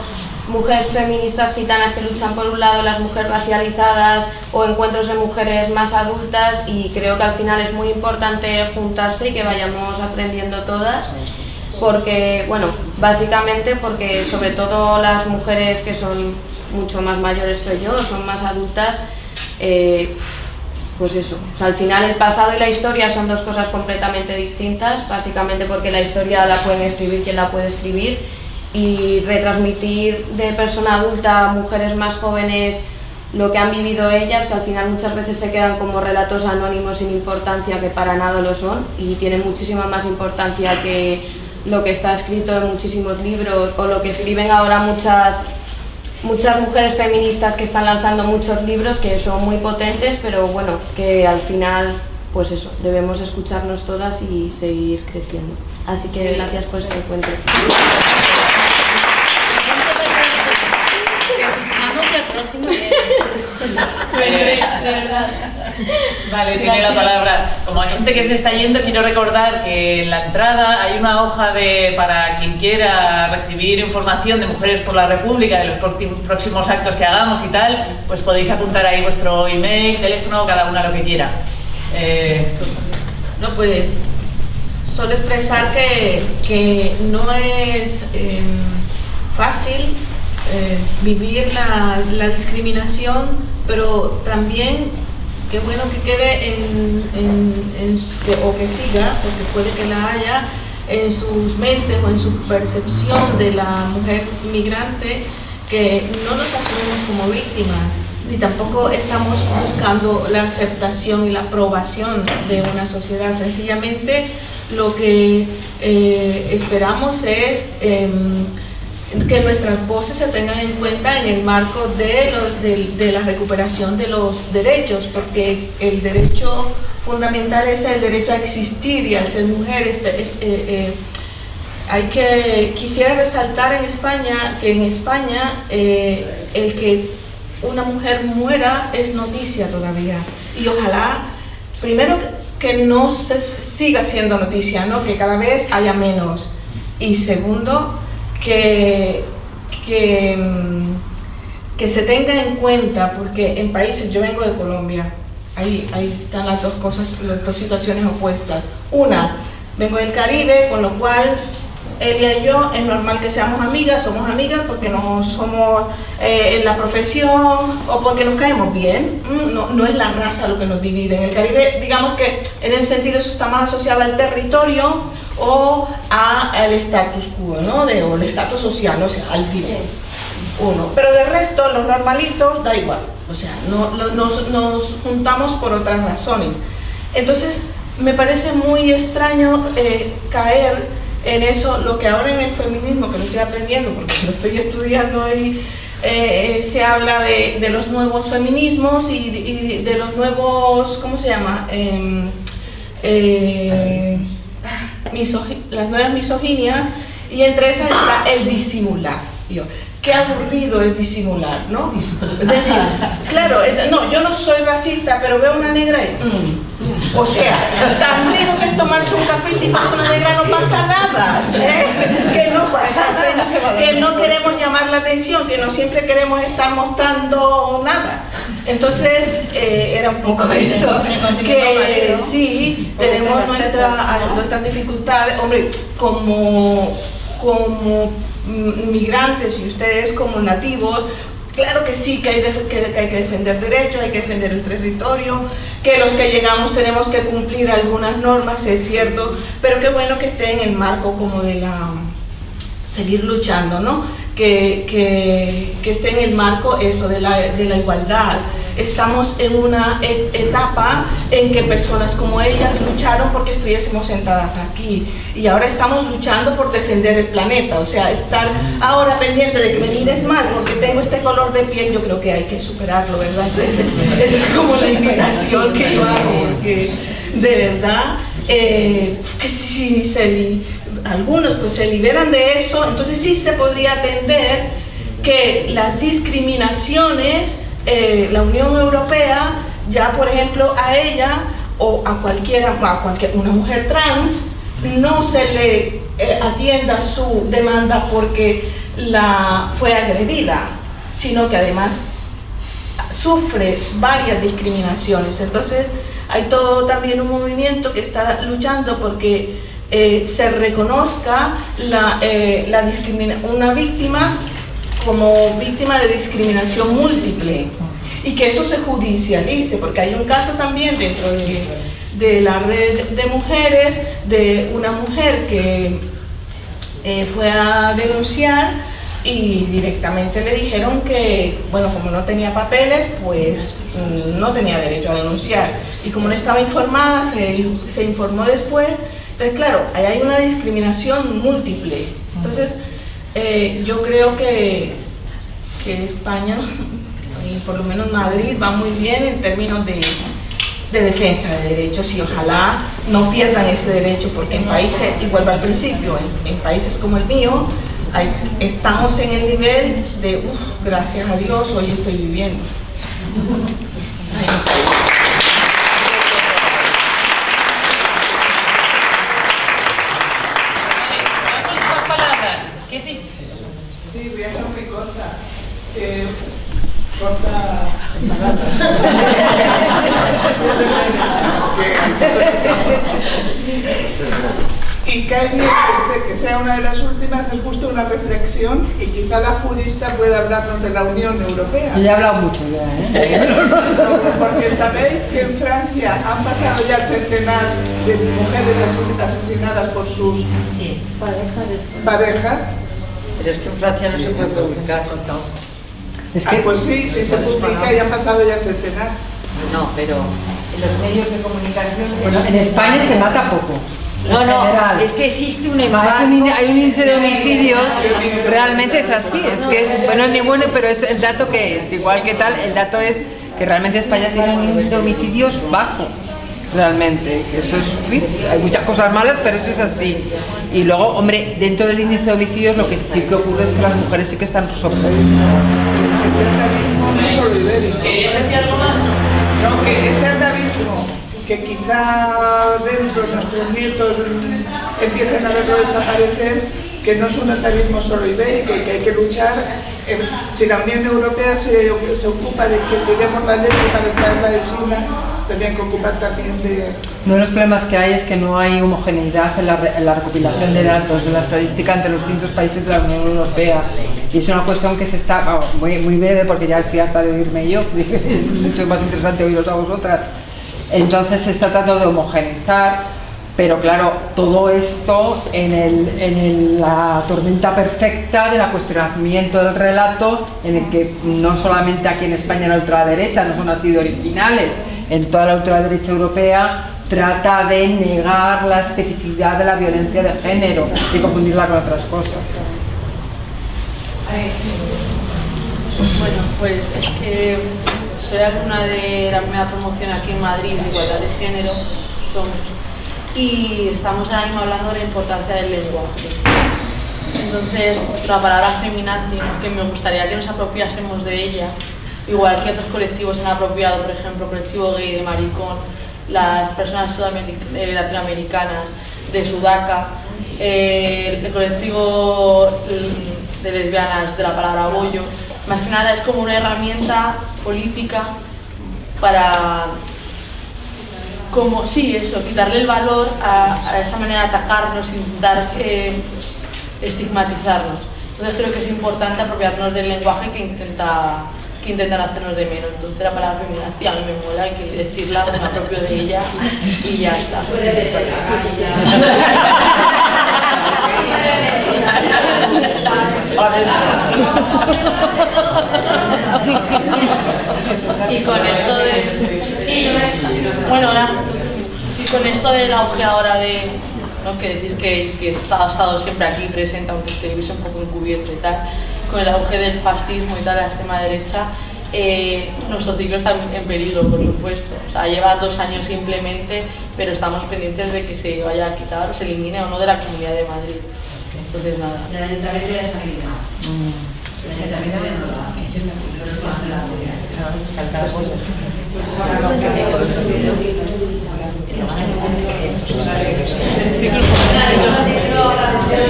mujeres feministas gitanas que luchan por un lado, las mujeres racializadas o encuentros de mujeres más adultas y creo que al final es muy importante juntarse y que vayamos aprendiendo todas porque, bueno, básicamente porque sobre todo las mujeres que son mucho más mayores que yo, son más adultas, eh, pues eso, al final el pasado y la historia son dos cosas completamente distintas, básicamente porque la historia la pueden escribir quien la puede escribir y retransmitir de persona adulta a mujeres más jóvenes lo que han vivido ellas, que al final muchas veces se quedan como relatos anónimos sin importancia, que para nada lo son, y tienen muchísima más importancia que lo que está escrito en muchísimos libros o lo que escriben ahora muchas muchas mujeres feministas que están lanzando muchos libros que son muy potentes, pero bueno, que al final, pues eso, debemos escucharnos todas y seguir creciendo. Así que gracias por este encuentro. Escuchamos el próximo Eh, Vale, tiene la palabra. Como hay gente que se está yendo, quiero recordar que en la entrada hay una hoja de para quien quiera recibir información de Mujeres por la República, de los próxim- próximos actos que hagamos y tal, pues podéis apuntar ahí vuestro email, teléfono, cada una lo que quiera. Eh, No puedes. Solo expresar que, que no es eh, fácil eh, vivir la, la discriminación, pero también qué bueno que quede o que siga, porque puede que la haya en sus mentes o en su percepción de la mujer migrante, que no nos asumimos como víctimas, ni tampoco estamos buscando la aceptación y la aprobación de una sociedad. Sencillamente lo que eh, esperamos es em, que nuestras voces se tengan en cuenta en el marco de, de- de la recuperación de los derechos, porque el derecho fundamental es el derecho a existir y al ser mujeres. es- eh, eh, hay que, quisiera resaltar en España que en España eh, el que una mujer muera es noticia todavía. Y ojalá, primero que no se siga siendo noticia, ¿no? que cada vez haya menos. Y segundo, que, que, mm, que se tenga en cuenta, porque en países, yo vengo de Colombia, ahí, ahí están las dos cosas, las dos situaciones opuestas. Una, vengo del Caribe, con lo cual Elia y yo es normal que seamos amigas, somos amigas porque no somos eh, en la profesión o porque nos caemos bien. Mm, No, no es la raza lo que nos divide. En el Caribe, digamos que en ese sentido eso está más asociado al territorio o a- al status quo, ¿no? De, o el estatus social, o sea, al PIB. uno. Pero de resto, los normalitos, da igual. O sea, no, no- nos, nos juntamos por otras razones. Entonces, me parece muy extraño eh, caer en eso, lo que ahora en el feminismo, que lo estoy aprendiendo porque lo estoy estudiando ahí, eh, eh, se habla de, de los nuevos feminismos y, de- y de los nuevos, ¿cómo se llama? Em, eh, las nuevas misoginias y entre esas está el disimular. Y yo, qué aburrido es disimular, ¿no? Es decir, claro, no, yo no soy racista, pero veo una negra y... mm. O sea, tan rico que es tomarse un café y si pasa una negra no pasa nada, ¿eh? que no pasa nada, que no queremos llamar la atención, que no siempre queremos estar mostrando nada. Entonces, eh, era un poco eso, que sí, tenemos nuestra, nuestras dificultades, hombre, como, como mm, migrantes y ustedes como nativos, Claro que sí, que hay, que, que defender derechos, hay que defender el territorio, que los que llegamos tenemos que cumplir algunas normas, es cierto, pero qué bueno que esté en el marco como de la seguir luchando, ¿no? Que, que- que esté en el marco eso de la, de la igualdad. Estamos en una e- etapa en que personas como ellas lucharon porque estuviésemos sentadas aquí y ahora estamos luchando por defender el planeta, o sea, estar ahora pendiente de que me mires mal porque tengo este color de piel, yo creo que hay que superarlo, ¿verdad? Entonces, esa es como la invitación que yo hago, porque de verdad, eh, que si se li- algunos pues se liberan de eso, entonces sí se podría atender que las discriminaciones, eh, la Unión Europea, ya por ejemplo a ella o a cualquiera, a cualquier, una mujer trans, no se le eh, atienda su demanda porque la fue agredida, sino que además sufre varias discriminaciones. Entonces hay todo también un movimiento que está luchando porque eh, se reconozca la, eh, una víctima como víctima de discriminación múltiple y que eso se judicialice, porque hay un caso también dentro de, de la red de mujeres, de una mujer que eh, fue a denunciar y directamente le dijeron que, bueno, como no tenía papeles, pues mm, no tenía derecho a denunciar. Y como no estaba informada, se, se informó después. Entonces, claro, ahí hay una discriminación múltiple. Entonces, eh, yo creo que, que España, y por lo menos Madrid, va muy bien en términos de, de defensa de derechos y ojalá no pierdan ese derecho porque en países, y vuelvo al principio, en, países como el mío, estamos en el nivel de, "Uf, gracias a Dios, hoy estoy viviendo. Dos palabras. ¿Qué te... Sí, voy a ser muy corta. Eh, corta Y cae bien este, que sea una de las últimas, es justo una reflexión y quizá la jurista pueda hablarnos de la Unión Europea. Yo ya he hablado mucho ya, ¿eh? Porque sabéis que en Francia han pasado ya el centenar de mujeres ases- asesinadas por sus parejas. Pero es que en Francia no se puede publicar con todo. Ah, pues sí, sí se publica y han pasado ya el centenar. No, pero en los medios de comunicación... Bueno, en España se mata poco. No, no, general. es que existe un embargo. es un hay un índice de homicidios, realmente es así, es que es, bueno, ni bueno, pero es el dato que es, igual que tal, el dato es que realmente España tiene un índice de homicidios bajo, realmente, que eso es, hay muchas cosas malas, pero eso es así. Y luego, hombre, dentro del índice de homicidios lo que sí que ocurre es que las mujeres sí que están no solo ibérico. No, que ese atavismo que quizá dentro de nuestros nietos empiecen a verlo desaparecer, que no es un atavismo solo ibérico y que hay que luchar. eh, si la Unión Europea se, se ocupa de que tiremos la leche para traerla de China, tendrían que ocupar también de... Uno de los problemas que hay es que no hay homogeneidad en la, en la recopilación de datos, de la estadística entre los distintos países de la Unión Europea. Y es una cuestión que se está, muy, muy breve porque ya estoy harta de oírme yo, es mucho más interesante oíros a vosotras. Entonces se está tratando de homogeneizar Pero claro, todo esto en, el- en el- la tormenta perfecta del cuestionamiento del relato, en el que no solamente aquí en España la ultraderecha no son así de originales, en toda la ultraderecha europea trata de negar la especificidad de la violencia de género y confundirla con otras cosas. Bueno, pues es que soy alumna de la primera promoción aquí en Madrid de igualdad de género, somos, y estamos ahora mismo hablando de la importancia del lenguaje. Entonces, la palabra feminazi, que me gustaría que nos apropiásemos de ella, igual que otros colectivos se han apropiado, por ejemplo, colectivo gay de Maricón, las personas eh, latinoamericanas de Sudaca, eh, el colectivo mm, de lesbianas de la palabra bollo, más que nada es como una herramienta política para como sí eso quitarle el valor a, a esa manera de atacarnos intentar eh, pues, estigmatizarnos. Entonces creo que es importante apropiarnos del lenguaje que intenta que intentan hacernos de menos. Entonces la palabra feminazi a mí me mola hay que decirla me apropio de ella y ya está y con esto de bueno con esto del auge ahora de no que decir que, que está, ha estado siempre aquí presente aunque estuviese un poco encubierto y tal con el auge del fascismo y tal la extrema derecha eh, nuestro ciclo está en peligro por supuesto. O sea lleva dos años simplemente pero estamos pendientes de que se vaya a quitar se elimine o no de la comunidad de Madrid entonces nada El ayuntamiento ya está eliminado. El ayuntamiento ya no más la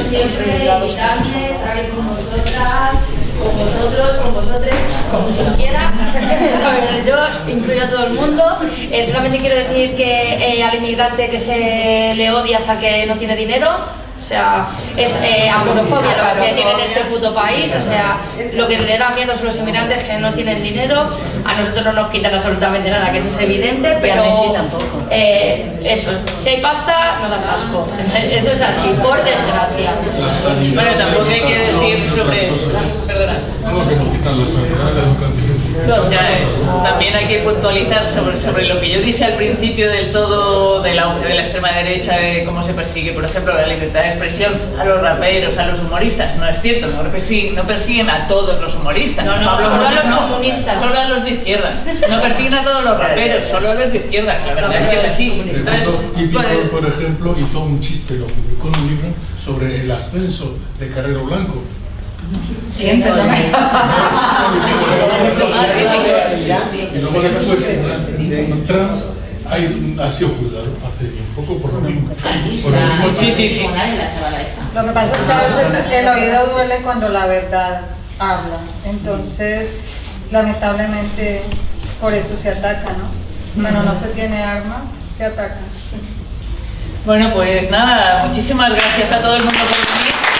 siempre invitarme, estar aquí con vosotras, con vosotros, con vosotros, como quien quiera. Yo incluyo a todo el mundo. Eh, solamente quiero decir que eh, al inmigrante que se le odia es al que no tiene dinero. O sea, es eh, aporofobia lo que se tiene en este puto país. O sea, lo que le da miedo son los inmigrantes que no tienen dinero. A nosotros no nos quitan absolutamente nada, que eso es evidente, pero. eh, eso, si hay pasta, no das asco. Eso es así, por desgracia. Bueno, tampoco hay que decir sobre... Perdona. Algo que nos quitan la sanidad, la educación. No, ya, también hay que puntualizar sobre, sobre lo que yo dije al principio del todo del auge de la extrema derecha, de cómo se persigue, por ejemplo, la libertad de expresión a los raperos, a los humoristas. No es cierto, no persiguen, no persiguen a todos los humoristas. No, no, Pablo solo a los no, comunistas. Solo a los de izquierdas. No persiguen a todos los raperos, solo a los de izquierdas. La verdad es que es así. Entonces, Típico, pues, por ejemplo, hizo un chiste, lo publicó en un libro, sobre el ascenso de Carrero Blanco. ¿Quién? Trans, hay, ha sido juzgado hace bien poco por lo mismo. Por el mismo Sí, sí, sí. Lo que pasa es que a veces el oído duele cuando la verdad habla. Entonces, lamentablemente, por eso se ataca, ¿no? Cuando no se tiene armas, se ataca. Bueno, pues nada, muchísimas gracias a todo el mundo por venir.